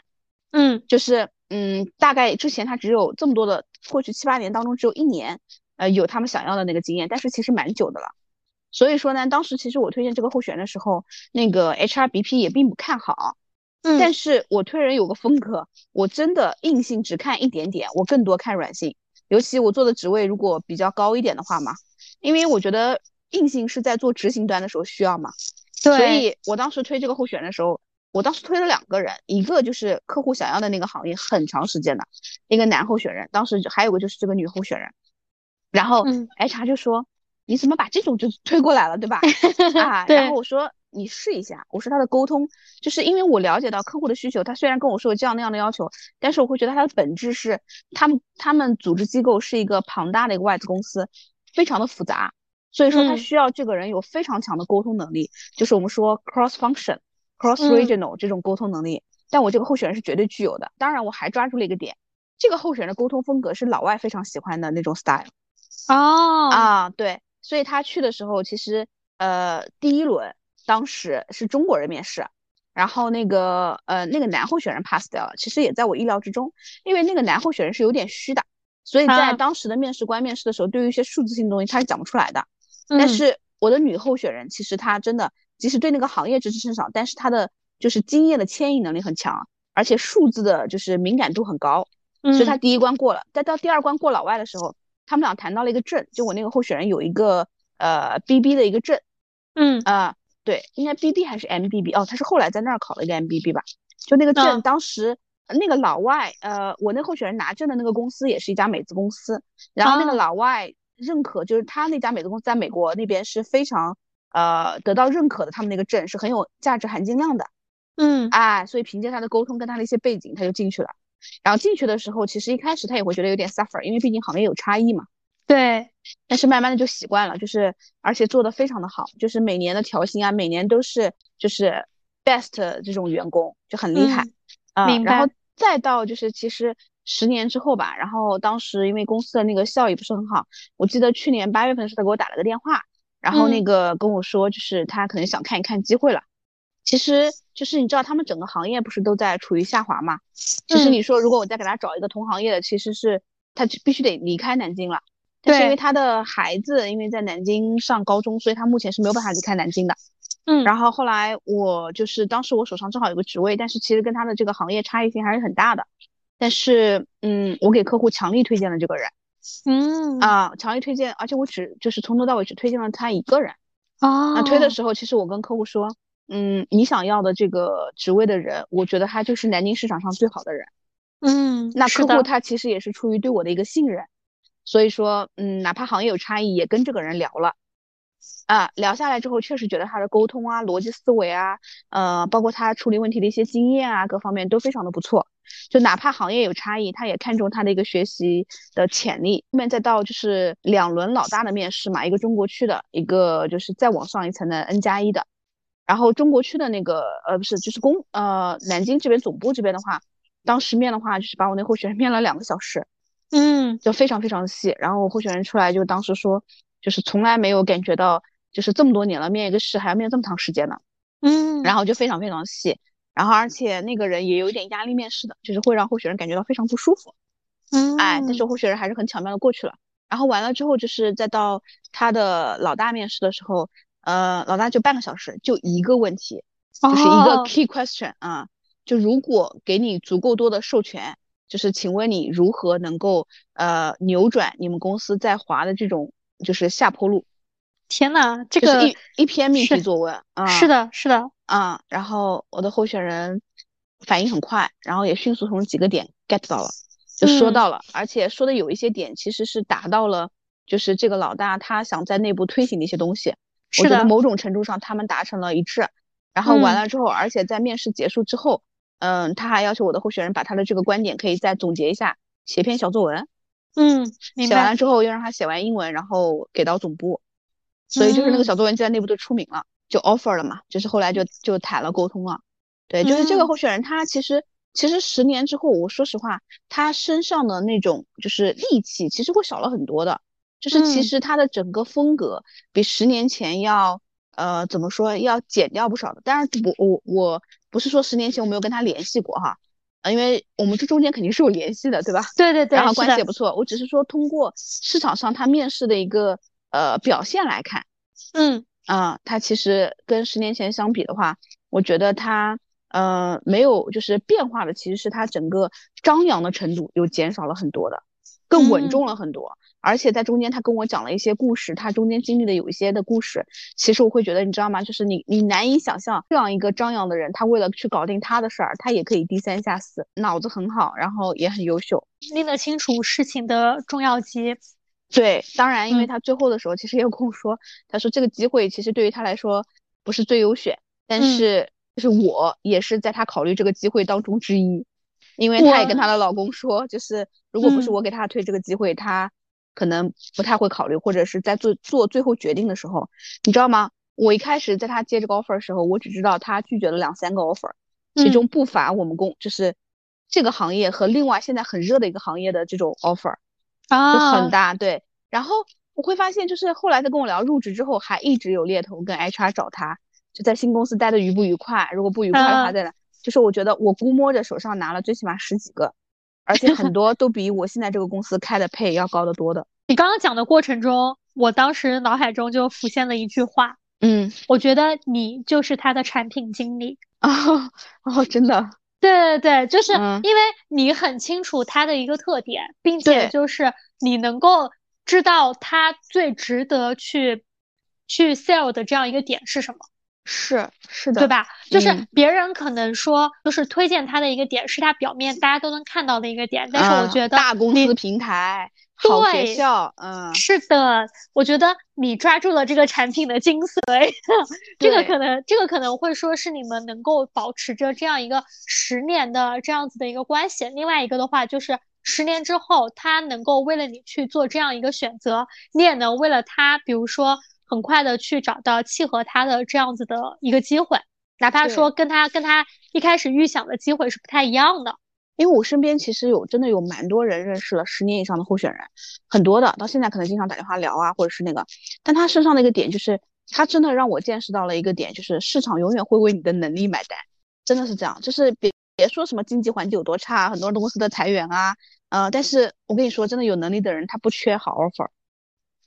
嗯，就是嗯，大概之前他只有这么多的过去七八年当中只有一年，呃，有他们想要的那个经验，但是其实蛮久的了。所以说呢，当时其实我推荐这个候选人的时候，那个 HRBP 也并不看好。嗯但是我推人有个风格，我真的硬性只看一点点，我更多看软性。尤其我做的职位如果比较高一点的话嘛，因为我觉得硬性是在做执行端的时候需要嘛。对。所以我当时推这个候选的时候，我当时推了两个人，一个就是客户想要的那个行业很长时间的一个男候选人，当时还有个就是这个女候选人。然后 HR 就说：“你怎么把这种就推过来了，对吧？”啊，然后我说。你试一下。我说他的沟通，就是因为我了解到客户的需求，他虽然跟我说有这样那样的要求，但是我会觉得他的本质是，他们他们组织机构是一个庞大的一个外资公司，非常的复杂，所以说他需要这个人有非常强的沟通能力，就是我们说 cross function、cross regional 这种沟通能力。但我这个候选人是绝对具有的。当然，我还抓住了一个点，这个候选人的沟通风格是老外非常喜欢的那种 style。哦，啊，对，所以他去的时候，其实呃，第一轮当时是中国人面试，然后那个呃那个男候选人 pass 掉了，其实也在我意料之中，因为那个男候选人是有点虚的，所以在当时的面试官面试的时候，对于一些数字性的东西他是讲不出来的。但是我的女候选人其实她真的，即使对那个行业知识甚少，但是她的就是经验的迁移能力很强，而且数字的就是敏感度很高，所以她第一关过了。再到第二关过老外的时候。他们俩谈到了一个证，就我那个候选人有一个呃 B B 的一个证，嗯。啊对，应该 B B 还是 M B B 哦，他是后来在那儿考了一个 M B B 吧，就那个证，当时那个老外呃，我那候选人拿证的那个公司也是一家美资公司，然后那个老外认可，就是他那家美资公司在美国那边是非常呃得到认可的，他们那个证是很有价值含金量的，嗯哎，所以凭借他的沟通跟他的一些背景，他就进去了。然后进去的时候，其实一开始他也会觉得有点 suffer，因为毕竟行业有差异嘛。对。但是慢慢的就习惯了，就是而且做的非常的好，就是每年的调薪啊，每年都是就是 best 这种员工就很厉害啊。然后再到就是其实十年之后吧，然后当时因为公司的那个效益不是很好，我记得去年八月份的时候他给我打了个电话，然后那个跟我说就是他可能想看一看机会了。其实就是你知道他们整个行业不是都在处于下滑嘛？其实你说如果我再给他找一个同行业的，其实是他必须得离开南京了。但是因为他的孩子因为在南京上高中，所以他目前是没有办法离开南京的。嗯。然后后来我就是当时我手上正好有个职位，但是其实跟他的这个行业差异性还是很大的。但是嗯，我给客户强力推荐了这个人。嗯。啊，强力推荐，而且我只就是从头到尾只推荐了他一个人。啊。那推的时候，其实我跟客户说。嗯，你想要的这个职位的人，我觉得他就是南京市场上最好的人。嗯，那客户他其实也是出于对我的一个信任，所以说，嗯，哪怕行业有差异，也跟这个人聊了。啊，聊下来之后，确实觉得他的沟通啊、逻辑思维啊，呃，包括他处理问题的一些经验啊，各方面都非常的不错。就哪怕行业有差异，他也看重他的一个学习的潜力。后面再到就是两轮老大的面试嘛，一个中国区的，一个就是再往上一层的 N 加一的。然后中国区的那个呃不是就是公呃南京这边总部这边的话，当时面的话就是把我那候选人面了两个小时，嗯，就非常非常细。然后我候选人出来就当时说，就是从来没有感觉到就是这么多年了面一个试还要面这么长时间呢，嗯，然后就非常非常细。然后而且那个人也有点压力面试的，就是会让候选人感觉到非常不舒服，嗯，哎，但是候选人还是很巧妙的过去了。然后完了之后就是再到他的老大面试的时候。呃，老大就半个小时，就一个问题，就是一个 key question 啊，就如果给你足够多的授权，就是请问你如何能够呃扭转你们公司在华的这种就是下坡路？天呐，这个一一篇命题作文啊，是的，是的啊，然后我的候选人反应很快，然后也迅速从几个点 get 到了，就说到了，而且说的有一些点其实是达到了，就是这个老大他想在内部推行的一些东西。我觉得某种程度上他们达成了一致，然后完了之后，而且在面试结束之后，嗯，他还要求我的候选人把他的这个观点可以再总结一下，写篇小作文。嗯，写完了之后又让他写完英文，然后给到总部，所以就是那个小作文就在内部就出名了，就 offer 了嘛，就是后来就就谈了沟通了。对，就是这个候选人他其实其实十年之后，我说实话，他身上的那种就是戾气其实会少了很多的。就是其实他的整个风格比十年前要呃怎么说要减掉不少的，当然我我我不是说十年前我没有跟他联系过哈，呃因为我们这中间肯定是有联系的对吧？对对对，然后关系也不错，我只是说通过市场上他面试的一个呃表现来看，嗯啊他其实跟十年前相比的话，我觉得他呃没有就是变化的，其实是他整个张扬的程度又减少了很多的，更稳重了很多。而且在中间，他跟我讲了一些故事，他中间经历的有一些的故事，其实我会觉得，你知道吗？就是你，你难以想象这样一个张扬的人，他为了去搞定他的事儿，他也可以低三下四，脑子很好，然后也很优秀，拎得清楚事情的重要级。对，当然，因为他最后的时候其实也有跟我说，他说这个机会其实对于他来说不是最优选，但是就是我也是在他考虑这个机会当中之一，因为她也跟她的老公说，就是如果不是我给她推这个机会，她可能不太会考虑，或者是在做做最后决定的时候，你知道吗？我一开始在他接这个 offer 的时候，我只知道他拒绝了两三个 offer，其中不乏我们公就是这个行业和另外现在很热的一个行业的这种 offer，就很大对。然后我会发现，就是后来他跟我聊入职之后，还一直有猎头跟 HR 找他，就在新公司待的愉不愉快？如果不愉快的话，在哪？就是我觉得我估摸着手上拿了最起码十几个，而且很多都比我现在这个公司开的配要高得多的。你刚刚讲的过程中，我当时脑海中就浮现了一句话。嗯，我觉得你就是他的产品经理啊！哦，真的，对对对，就是因为你很清楚它的一个特点，并且就是你能够知道它最值得去去 sell 的这样一个点是什么？是是的，对吧？就是别人可能说，就是推荐他的一个点是他表面大家都能看到的一个点，但是我觉得大公司平台。好学校，嗯，是的，我觉得你抓住了这个产品的精髓，这个可能，这个可能会说是你们能够保持着这样一个十年的这样子的一个关系。另外一个的话，就是十年之后，他能够为了你去做这样一个选择，你也能为了他，比如说很快的去找到契合他的这样子的一个机会，哪怕说跟他跟他一开始预想的机会是不太一样的。因为我身边其实有真的有蛮多人认识了十年以上的候选人，很多的，到现在可能经常打电话聊啊，或者是那个，但他身上的一个点就是，他真的让我见识到了一个点，就是市场永远会为你的能力买单，真的是这样，就是别别说什么经济环境有多差，很多公司的裁员啊，呃，但是我跟你说，真的有能力的人他不缺好 offer。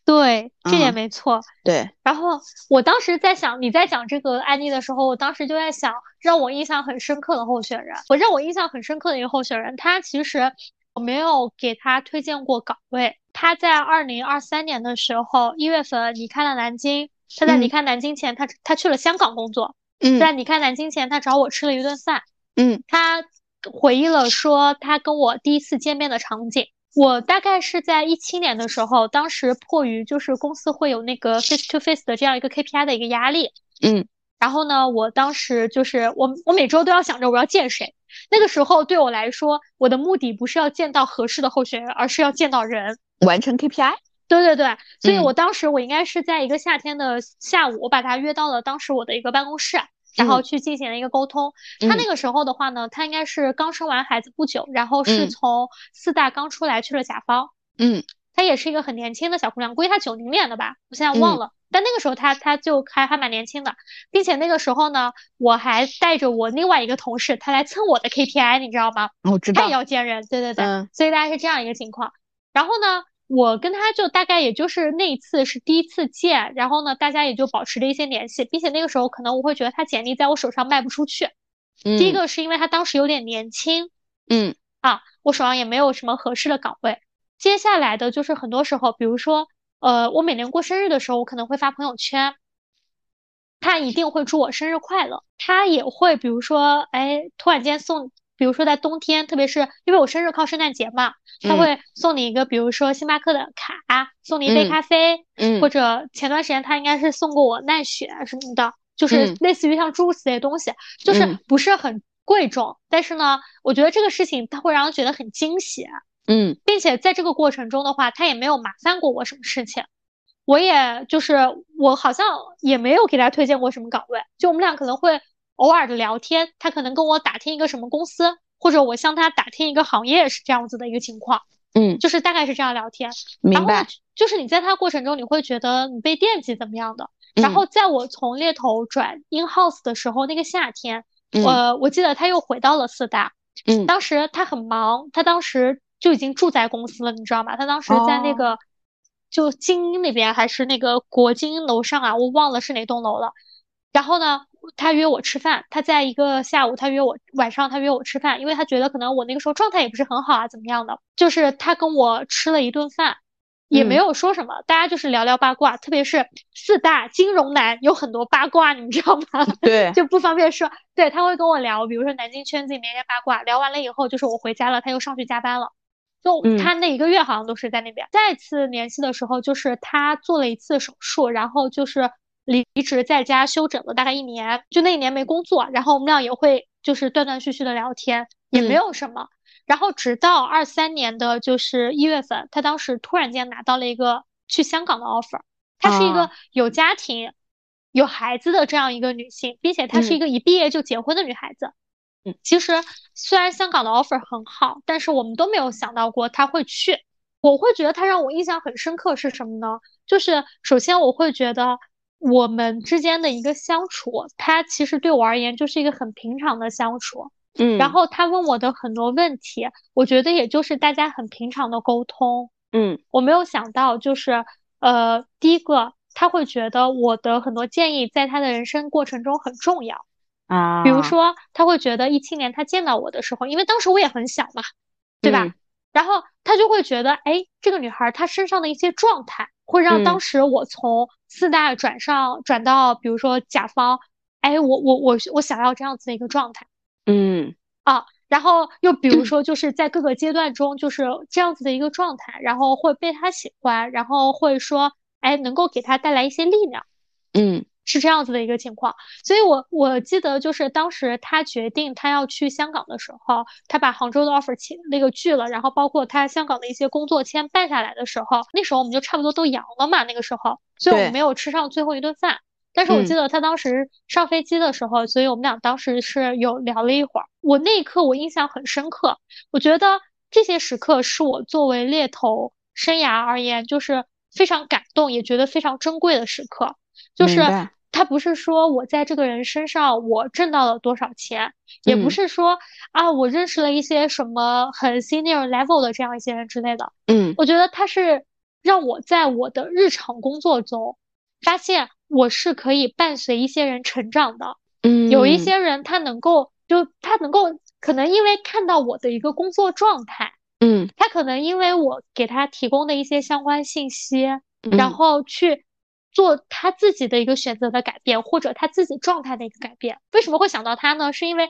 对，这也没错。对，然后我当时在想，你在讲这个案例的时候，我当时就在想，让我印象很深刻的候选人，我让我印象很深刻的一个候选人，他其实我没有给他推荐过岗位。他在二零二三年的时候，一月份离开了南京。他在离开南京前，他他去了香港工作。嗯，在离开南京前，他找我吃了一顿饭。嗯，他回忆了说他跟我第一次见面的场景。我大概是在一七年的时候，当时迫于就是公司会有那个 face to face 的这样一个 KPI 的一个压力，嗯，然后呢，我当时就是我我每周都要想着我要见谁。那个时候对我来说，我的目的不是要见到合适的候选人，而是要见到人，完成 KPI。对对对，所以我当时我应该是在一个夏天的下午，我把他约到了当时我的一个办公室。然后去进行了一个沟通。他那个时候的话呢，他应该是刚生完孩子不久，然后是从四大刚出来去了甲方。嗯，她也是一个很年轻的小姑娘，估计她九零年的吧，我现在忘了。但那个时候她她就还还蛮年轻的，并且那个时候呢，我还带着我另外一个同事，他来蹭我的 KPI，你知道吗？我知道。他也要见人，对对对。所以大概是这样一个情况。然后呢？我跟他就大概也就是那一次是第一次见，然后呢，大家也就保持着一些联系，并且那个时候可能我会觉得他简历在我手上卖不出去。第一个是因为他当时有点年轻，嗯啊，我手上也没有什么合适的岗位。接下来的就是很多时候，比如说，呃，我每年过生日的时候，我可能会发朋友圈，他一定会祝我生日快乐。他也会比如说，哎，突然间送。比如说在冬天，特别是因为我生日靠圣诞节嘛，他会送你一个，比如说星巴克的卡，送你一杯咖啡，嗯，或者前段时间他应该是送过我奈雪什么的，就是类似于像诸如此类东西，就是不是很贵重，但是呢，我觉得这个事情他会让人觉得很惊喜，嗯，并且在这个过程中的话，他也没有麻烦过我什么事情，我也就是我好像也没有给他推荐过什么岗位，就我们俩可能会。偶尔的聊天，他可能跟我打听一个什么公司，或者我向他打听一个行业，是这样子的一个情况。嗯，就是大概是这样聊天。明白。就是你在他过程中，你会觉得你被惦记怎么样的？然后在我从猎头转 in house 的时候，那个夏天，呃，我记得他又回到了四大。嗯。当时他很忙，他当时就已经住在公司了，你知道吗？他当时在那个就精英那边，还是那个国金楼上啊？我忘了是哪栋楼了。然后呢？他约我吃饭，他在一个下午，他约我晚上，他约我吃饭，因为他觉得可能我那个时候状态也不是很好啊，怎么样的？就是他跟我吃了一顿饭，也没有说什么，大家就是聊聊八卦，特别是四大金融男有很多八卦，你们知道吗？对，就不方便说。对他会跟我聊，比如说南京圈子里面一些八卦，聊完了以后，就是我回家了，他又上去加班了，就他那一个月好像都是在那边。再次联系的时候，就是他做了一次手术，然后就是。离职在家休整了大概一年，就那一年没工作，然后我们俩也会就是断断续续的聊天，也没有什么。然后直到二三年的就是一月份，他当时突然间拿到了一个去香港的 offer，她是一个有家庭、有孩子的这样一个女性，并且她是一个一毕业就结婚的女孩子。嗯，其实虽然香港的 offer 很好，但是我们都没有想到过她会去。我会觉得她让我印象很深刻是什么呢？就是首先我会觉得我们之间的一个相处，他其实对我而言就是一个很平常的相处。嗯，然后他问我的很多问题，我觉得也就是大家很平常的沟通。嗯，我没有想到，就是呃，第一个他会觉得我的很多建议在他的人生过程中很重要啊。比如说，他会觉得一七年他见到我的时候，因为当时我也很小嘛，对吧？然后他就会觉得，哎，这个女孩她身上的一些状态，会让当时我从四大转上转到，比如说甲方，哎，我我我我想要这样子的一个状态。嗯。啊，然后又比如说，就是在各个阶段中，就是这样子的一个状态，然后会被他喜欢，然后会说，哎，能够给他带来一些力量，嗯，是这样子的一个情况。所以，我我记得就是当时他决定他要去香港的时候，他把杭州的 offer 签那个拒了，然后包括他香港的一些工作签办下来的时候，那时候我们就差不多都阳了嘛，那个时候，所以我们没有吃上最后一顿饭。但是我记得他当时上飞机的时候，所以我们俩当时是有聊了一会儿。我那一刻我印象很深刻，我觉得这些时刻是我作为猎头生涯而言，就是非常感动，也觉得非常珍贵的时刻。就是他不是说我在这个人身上我挣到了多少钱，也不是说啊我认识了一些什么很 senior level 的这样一些人之类的。嗯，我觉得他是让我在我的日常工作中发现。我是可以伴随一些人成长的，嗯，有一些人他能够，就他能够可能因为看到我的一个工作状态，嗯，他可能因为我给他提供的一些相关信息，然后去做他自己的一个选择的改变，或者他自己状态的一个改变。为什么会想到他呢？是因为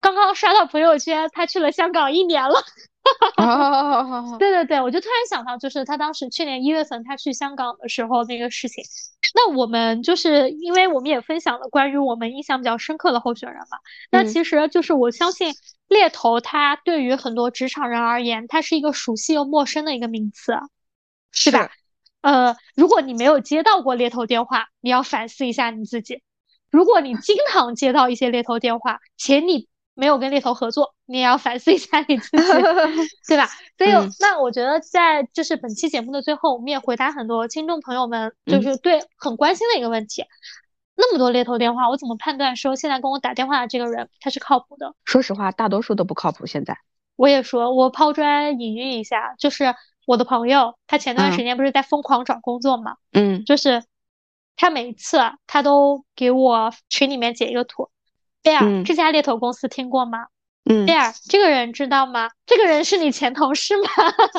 刚刚刷到朋友圈，他去了香港一年了。对对对，我就突然想到，就是他当时去年一月份他去香港的时候那个事情。那我们就是因为我们也分享了关于我们印象比较深刻的候选人嘛。那其实就是我相信猎头，他对于很多职场人而言，他是一个熟悉又陌生的一个名词，是吧？呃，如果你没有接到过猎头电话，你要反思一下你自己；如果你经常接到一些猎头电话，且你没有跟猎头合作，你也要反思一下你自己，对吧？所以，那我觉得在就是本期节目的最后，我们也回答很多听众朋友们就是对很关心的一个问题：那么多猎头电话，我怎么判断说现在跟我打电话的这个人他是靠谱的？说实话，大多数都不靠谱。现在我也说，我抛砖引玉一下，就是我的朋友，他前段时间不是在疯狂找工作嘛？嗯，就是他每一次他都给我群里面截一个图。贝尔，这家猎头公司听过吗？嗯，贝尔，这个人知道吗？这个人是你前同事吗？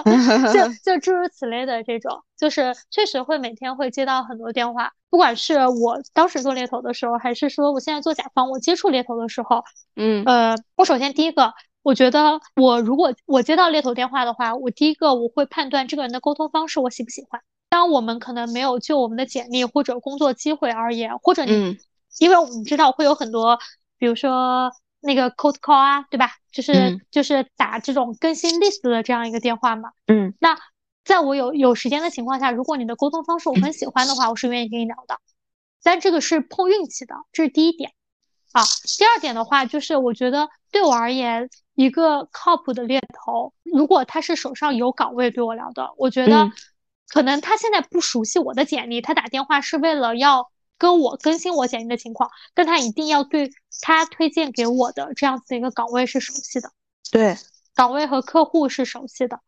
就 就诸如此类的这种，就是确实会每天会接到很多电话，不管是我当时做猎头的时候，还是说我现在做甲方，我接触猎头的时候，嗯，呃，我首先第一个，我觉得我如果我接到猎头电话的话，我第一个我会判断这个人的沟通方式我喜不喜欢。当我们可能没有就我们的简历或者工作机会而言，或者你，因为我们知道会有很多。比如说那个 cold call 啊，对吧？就是就是打这种更新 list 的这样一个电话嘛。嗯，那在我有有时间的情况下，如果你的沟通方式我很喜欢的话，我是愿意跟你聊的。但这个是碰运气的，这是第一点。啊，第二点的话，就是我觉得对我而言，一个靠谱的猎头，如果他是手上有岗位对我聊的，我觉得可能他现在不熟悉我的简历，他打电话是为了要。跟我更新我简历的情况，但他一定要对他推荐给我的这样子的一个岗位是熟悉的，对，岗位和客户是熟悉的。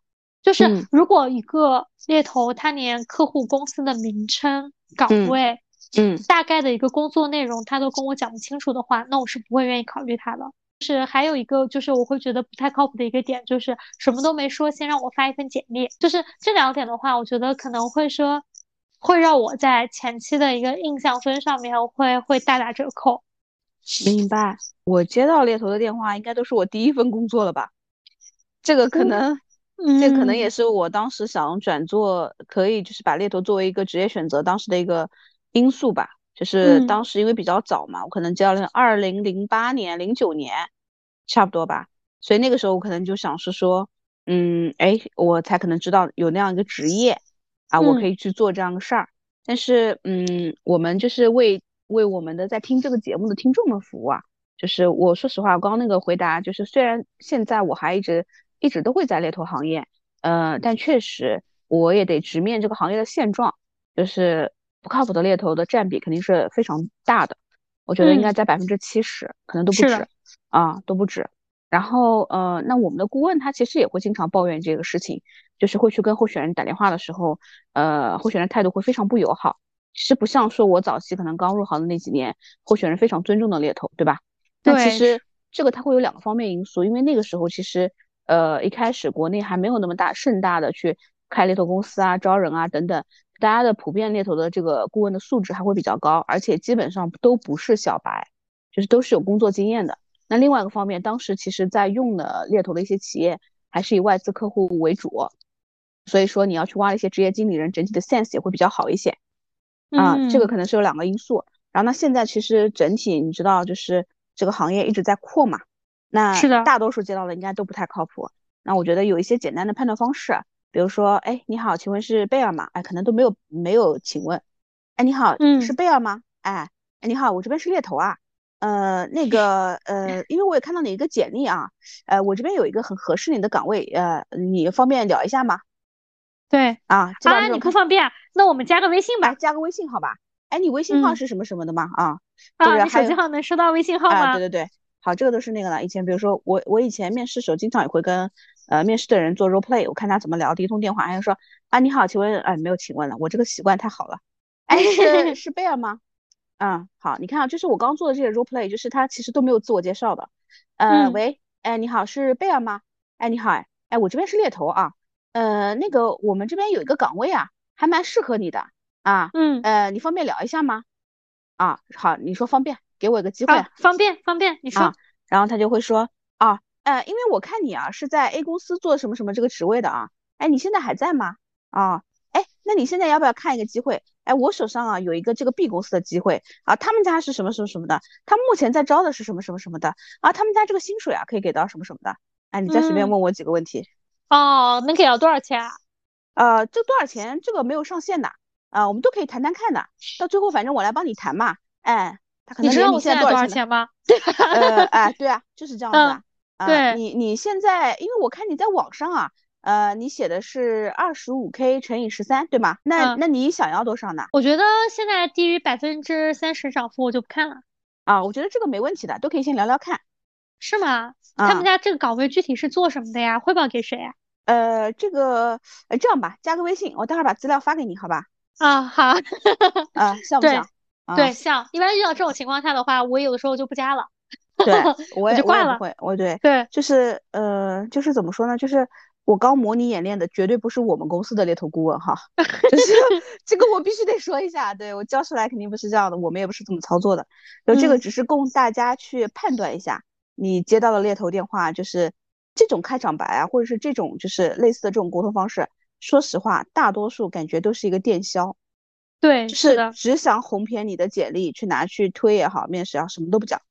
就是如果一个猎头他连客户公司的名称、岗位，嗯，大概的一个工作内容他都跟我讲不清楚的话，那我是不会愿意考虑他的。是还有一个就是我会觉得不太靠谱的一个点，就是什么都没说，先让我发一份简历。就是这两点的话，我觉得可能会说。会让我在前期的一个印象分上面会会大打折扣。明白。我接到猎头的电话，应该都是我第一份工作了吧？这个可能，这可能也是我当时想转做，可以就是把猎头作为一个职业选择当时的一个因素吧。就是当时因为比较早嘛，我可能交了二零零八年、零九年，差不多吧。所以那个时候我可能就想是说，嗯，哎，我才可能知道有那样一个职业啊，我可以去做这样的事儿。但是，嗯，我们就是为为我们的在听这个节目的听众们服务啊。就是我说实话，刚刚那个回答就是，虽然现在我还一直一直都会在猎头行业，呃，但确实我也得直面这个行业的现状，就是不靠谱的猎头的占比肯定是非常大的。我觉得应该在百分之七十，可能都不止啊，都不止。然后，呃，那我们的顾问他其实也会经常抱怨这个事情，就是会去跟候选人打电话的时候，呃，候选人态度会非常不友好。其实不像说我早期可能刚入行的那几年，候选人非常尊重的猎头，对吧？但其实这个它会有两个方面因素，因为那个时候其实，呃，一开始国内还没有那么大盛大的去开猎头公司啊、招人啊等等，大家的普遍猎头的这个顾问的素质还会比较高，而且基本上都不是小白，就是都是有工作经验的。那另外一个方面，当时其实在用的猎头的一些企业还是以外资客户为主，所以说你要去挖一些职业经理人，整体的 sense 也会比较好一些。啊，这个可能是有两个因素。然后那，现在其实整体你知道，就是这个行业一直在扩嘛，那是的，大多数接到的应该都不太靠谱。那我觉得有一些简单的判断方式，比如说，哎，你好，请问是贝尔吗？哎，可能都没有没有，请问，哎，你好，嗯，是贝尔吗？哎，哎，你好，我这边是猎头啊。呃，那个，呃，因为我也看到你一个简历啊，呃，我这边有一个很合适你的岗位，呃，你方便聊一下吗？对，啊，啊，你不方便，那我们加个微信吧，加个微信好吧？哎，你微信号是什么什么的吗？啊，啊，你手机号能收到微信号吗？对对对，好，这个都是那个了。以前比如说我，我以前面试时候经常也会跟呃面试的人做 role play，我看他怎么聊，第一通电话，他就说啊，你好，请问，哎，没有请问了，我这个习惯太好了。哎，是 是贝尔吗？嗯，好，你看啊，就是我刚做的这些 role play，就是他其实都没有自我介绍的。呃，喂，哎，你好，是贝尔吗？哎，你好，哎，哎，我这边是猎头啊。呃，那个我们这边有一个岗位啊，还蛮适合你的啊。嗯，呃，你方便聊一下吗？啊，好，你说方便，给我一个机会。方便，方便，你说。然后他就会说啊，呃，因为我看你啊是在 A 公司做什么什么这个职位的啊。哎，你现在还在吗？啊。哎，那你现在要不要看一个机会？哎，我手上啊有一个这个 B 公司的机会啊，他们家是什么什么什么的，他目前在招的是什么什么什么的啊，他们家这个薪水啊可以给到什么什么的。哎，你再随便问我几个问题。哦，能给到多少钱啊？呃，这多少钱？这个没有上限的啊，我们都可以谈谈看的。到最后反正我来帮你谈嘛。哎，他可能你知道我现在多少钱吗？对呃，哎，对啊，就是这样子啊。对，你你现在，因为我看你在网上啊。呃，你写的是二十五 K 乘以十三，对吗？那那你想要多少呢？我觉得现在低于百分之三十涨幅我就不看了。啊，我觉得这个没问题的，都可以先聊聊看。是吗？他们家这个岗位具体是做什么的呀？汇报给谁呀？呃，这个，呃，这样吧，加个微信，我待会儿把资料发给你，好吧？啊，好。啊，像不像？对，像。一般遇到这种情况下的话，我有的时候就不加了。对，我就挂了。会，我对。对，就是呃，就是怎么说呢？就是。我刚模拟演练的绝对不是我们公司的猎头顾问哈，就是这个我必须得说一下，对我教出来肯定不是这样的，我们也不是这么操作的，就这个只是供大家去判断一下，你接到了猎头电话就是这种开场白啊，或者是这种就是类似的这种沟通方式，说实话，大多数感觉都是一个电销，对，是的，只想哄骗你的简历去拿去推也好，面试啊，什么都不讲。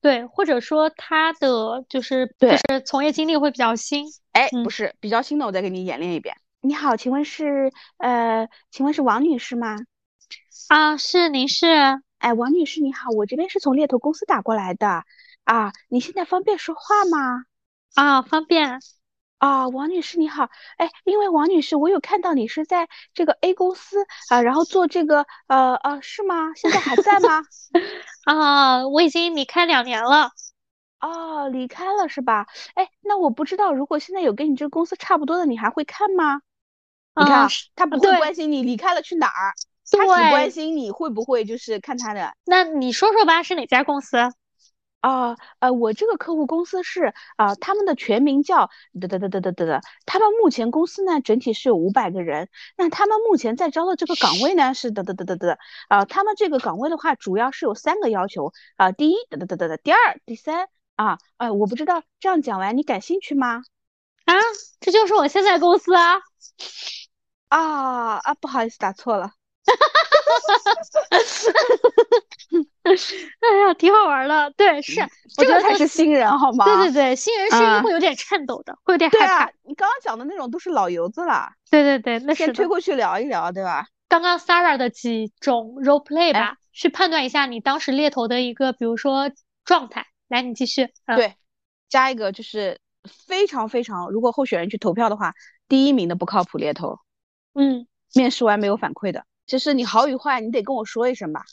对，或者说他的就是就是从业经历会比较新，哎，不是比较新的，我再给你演练一遍。你好，请问是呃，请问是王女士吗？啊，是，您是？哎，王女士你好，我这边是从猎头公司打过来的啊，你现在方便说话吗？啊，方便。啊，王女士你好，哎，因为王女士，我有看到你是在这个 A 公司啊，然后做这个，呃呃，是吗？现在还在吗？啊，我已经离开两年了。哦，离开了是吧？哎，那我不知道，如果现在有跟你这个公司差不多的，你还会看吗？你看，他不会关心你离开了去哪儿，他只关心你会不会就是看他的。那你说说吧，是哪家公司？啊，呃，我这个客户公司是啊，他们的全名叫得得得得得得得，他们目前公司呢整体是有五百个人，那他们目前在招的这个岗位呢是得得得得得，啊，他们这个岗位的话主要是有三个要求啊，第一得得得得得，第二第三啊，哎，我不知道这样讲完你感兴趣吗？啊，这就是我现在公司啊，啊啊，不好意思打错了。哎呀，挺好玩的。对，是，这个才是新人好吗？对对对，新人声音会有点颤抖的，会有点害怕。你刚刚讲的那种都是老油子了。对对对，那先推过去聊一聊，对吧？刚刚 Sarah 的几种 role play 吧，去判断一下你当时猎头的一个，比如说状态。来，你继续。对，加一个就是非常非常，如果候选人去投票的话，第一名的不靠谱猎头。嗯，面试完没有反馈的，就是你好与坏，你得跟我说一声吧。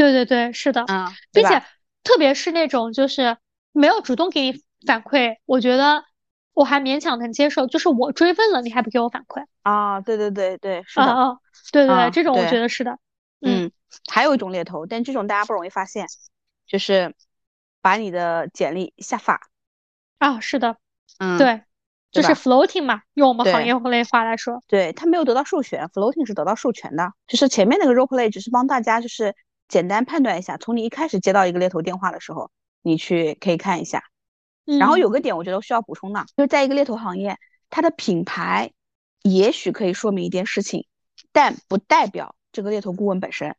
对对对，是的。嗯，并且特别是那种就是没有主动给你反馈，我觉得我还勉强能接受。就是我追问了，你还不给我反馈啊？对对对对，是的。啊，对对对，这种我觉得是的。嗯，还有一种猎头，但这种大家不容易发现，就是把你的简历下发。啊，是的。嗯，对，就是 floating 嘛，用我们行业类话来说。对他没有得到授权，floating 是得到授权的。就是前面那个 role play 只是帮大家就是简单判断一下，从你一开始接到一个猎头电话的时候，你去可以看一下。然后有个点我觉得需要补充的，就是在一个猎头行业，它的品牌也许可以说明一件事情，但不代表。这个猎头顾问本身，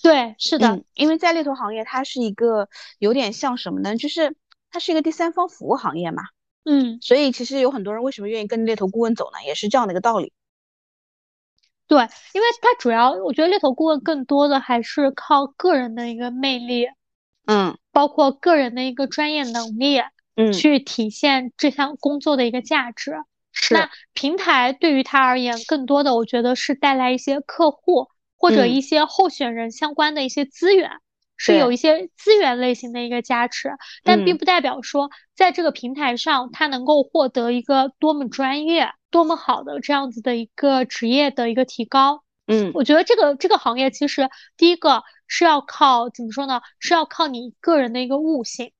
对，是的，因为在猎头行业，它是一个有点像什么呢？就是它是一个第三方服务行业嘛，嗯，所以其实有很多人为什么愿意跟猎头顾问走呢？也是这样的一个道理。对，因为它主要，我觉得猎头顾问更多的还是靠个人的一个魅力，嗯，包括个人的一个专业能力，嗯，去体现这项工作的一个价值。是那平台对于他而言，更多的我觉得是带来一些客户或者一些候选人相关的一些资源，是有一些资源类型的一个加持，但并不代表说在这个平台上他能够获得一个多么专业、多么好的这样子的一个职业的一个提高。嗯，我觉得这个这个行业其实第一个是要靠怎么说呢？是要靠你个人的一个悟性。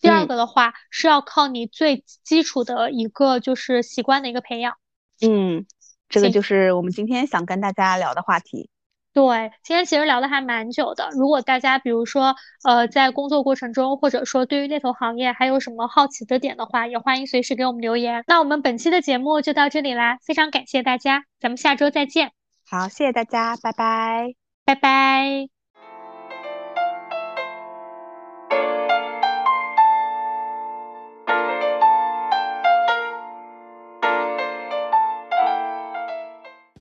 第二个的话是要靠你最基础的一个就是习惯的一个培养。嗯，这个就是我们今天想跟大家聊的话题。对，今天其实聊的还蛮久的。如果大家比如说呃在工作过程中，或者说对于猎头行业还有什么好奇的点的话，也欢迎随时给我们留言。那我们本期的节目就到这里啦，非常感谢大家，咱们下周再见。好，谢谢大家，拜拜，拜拜。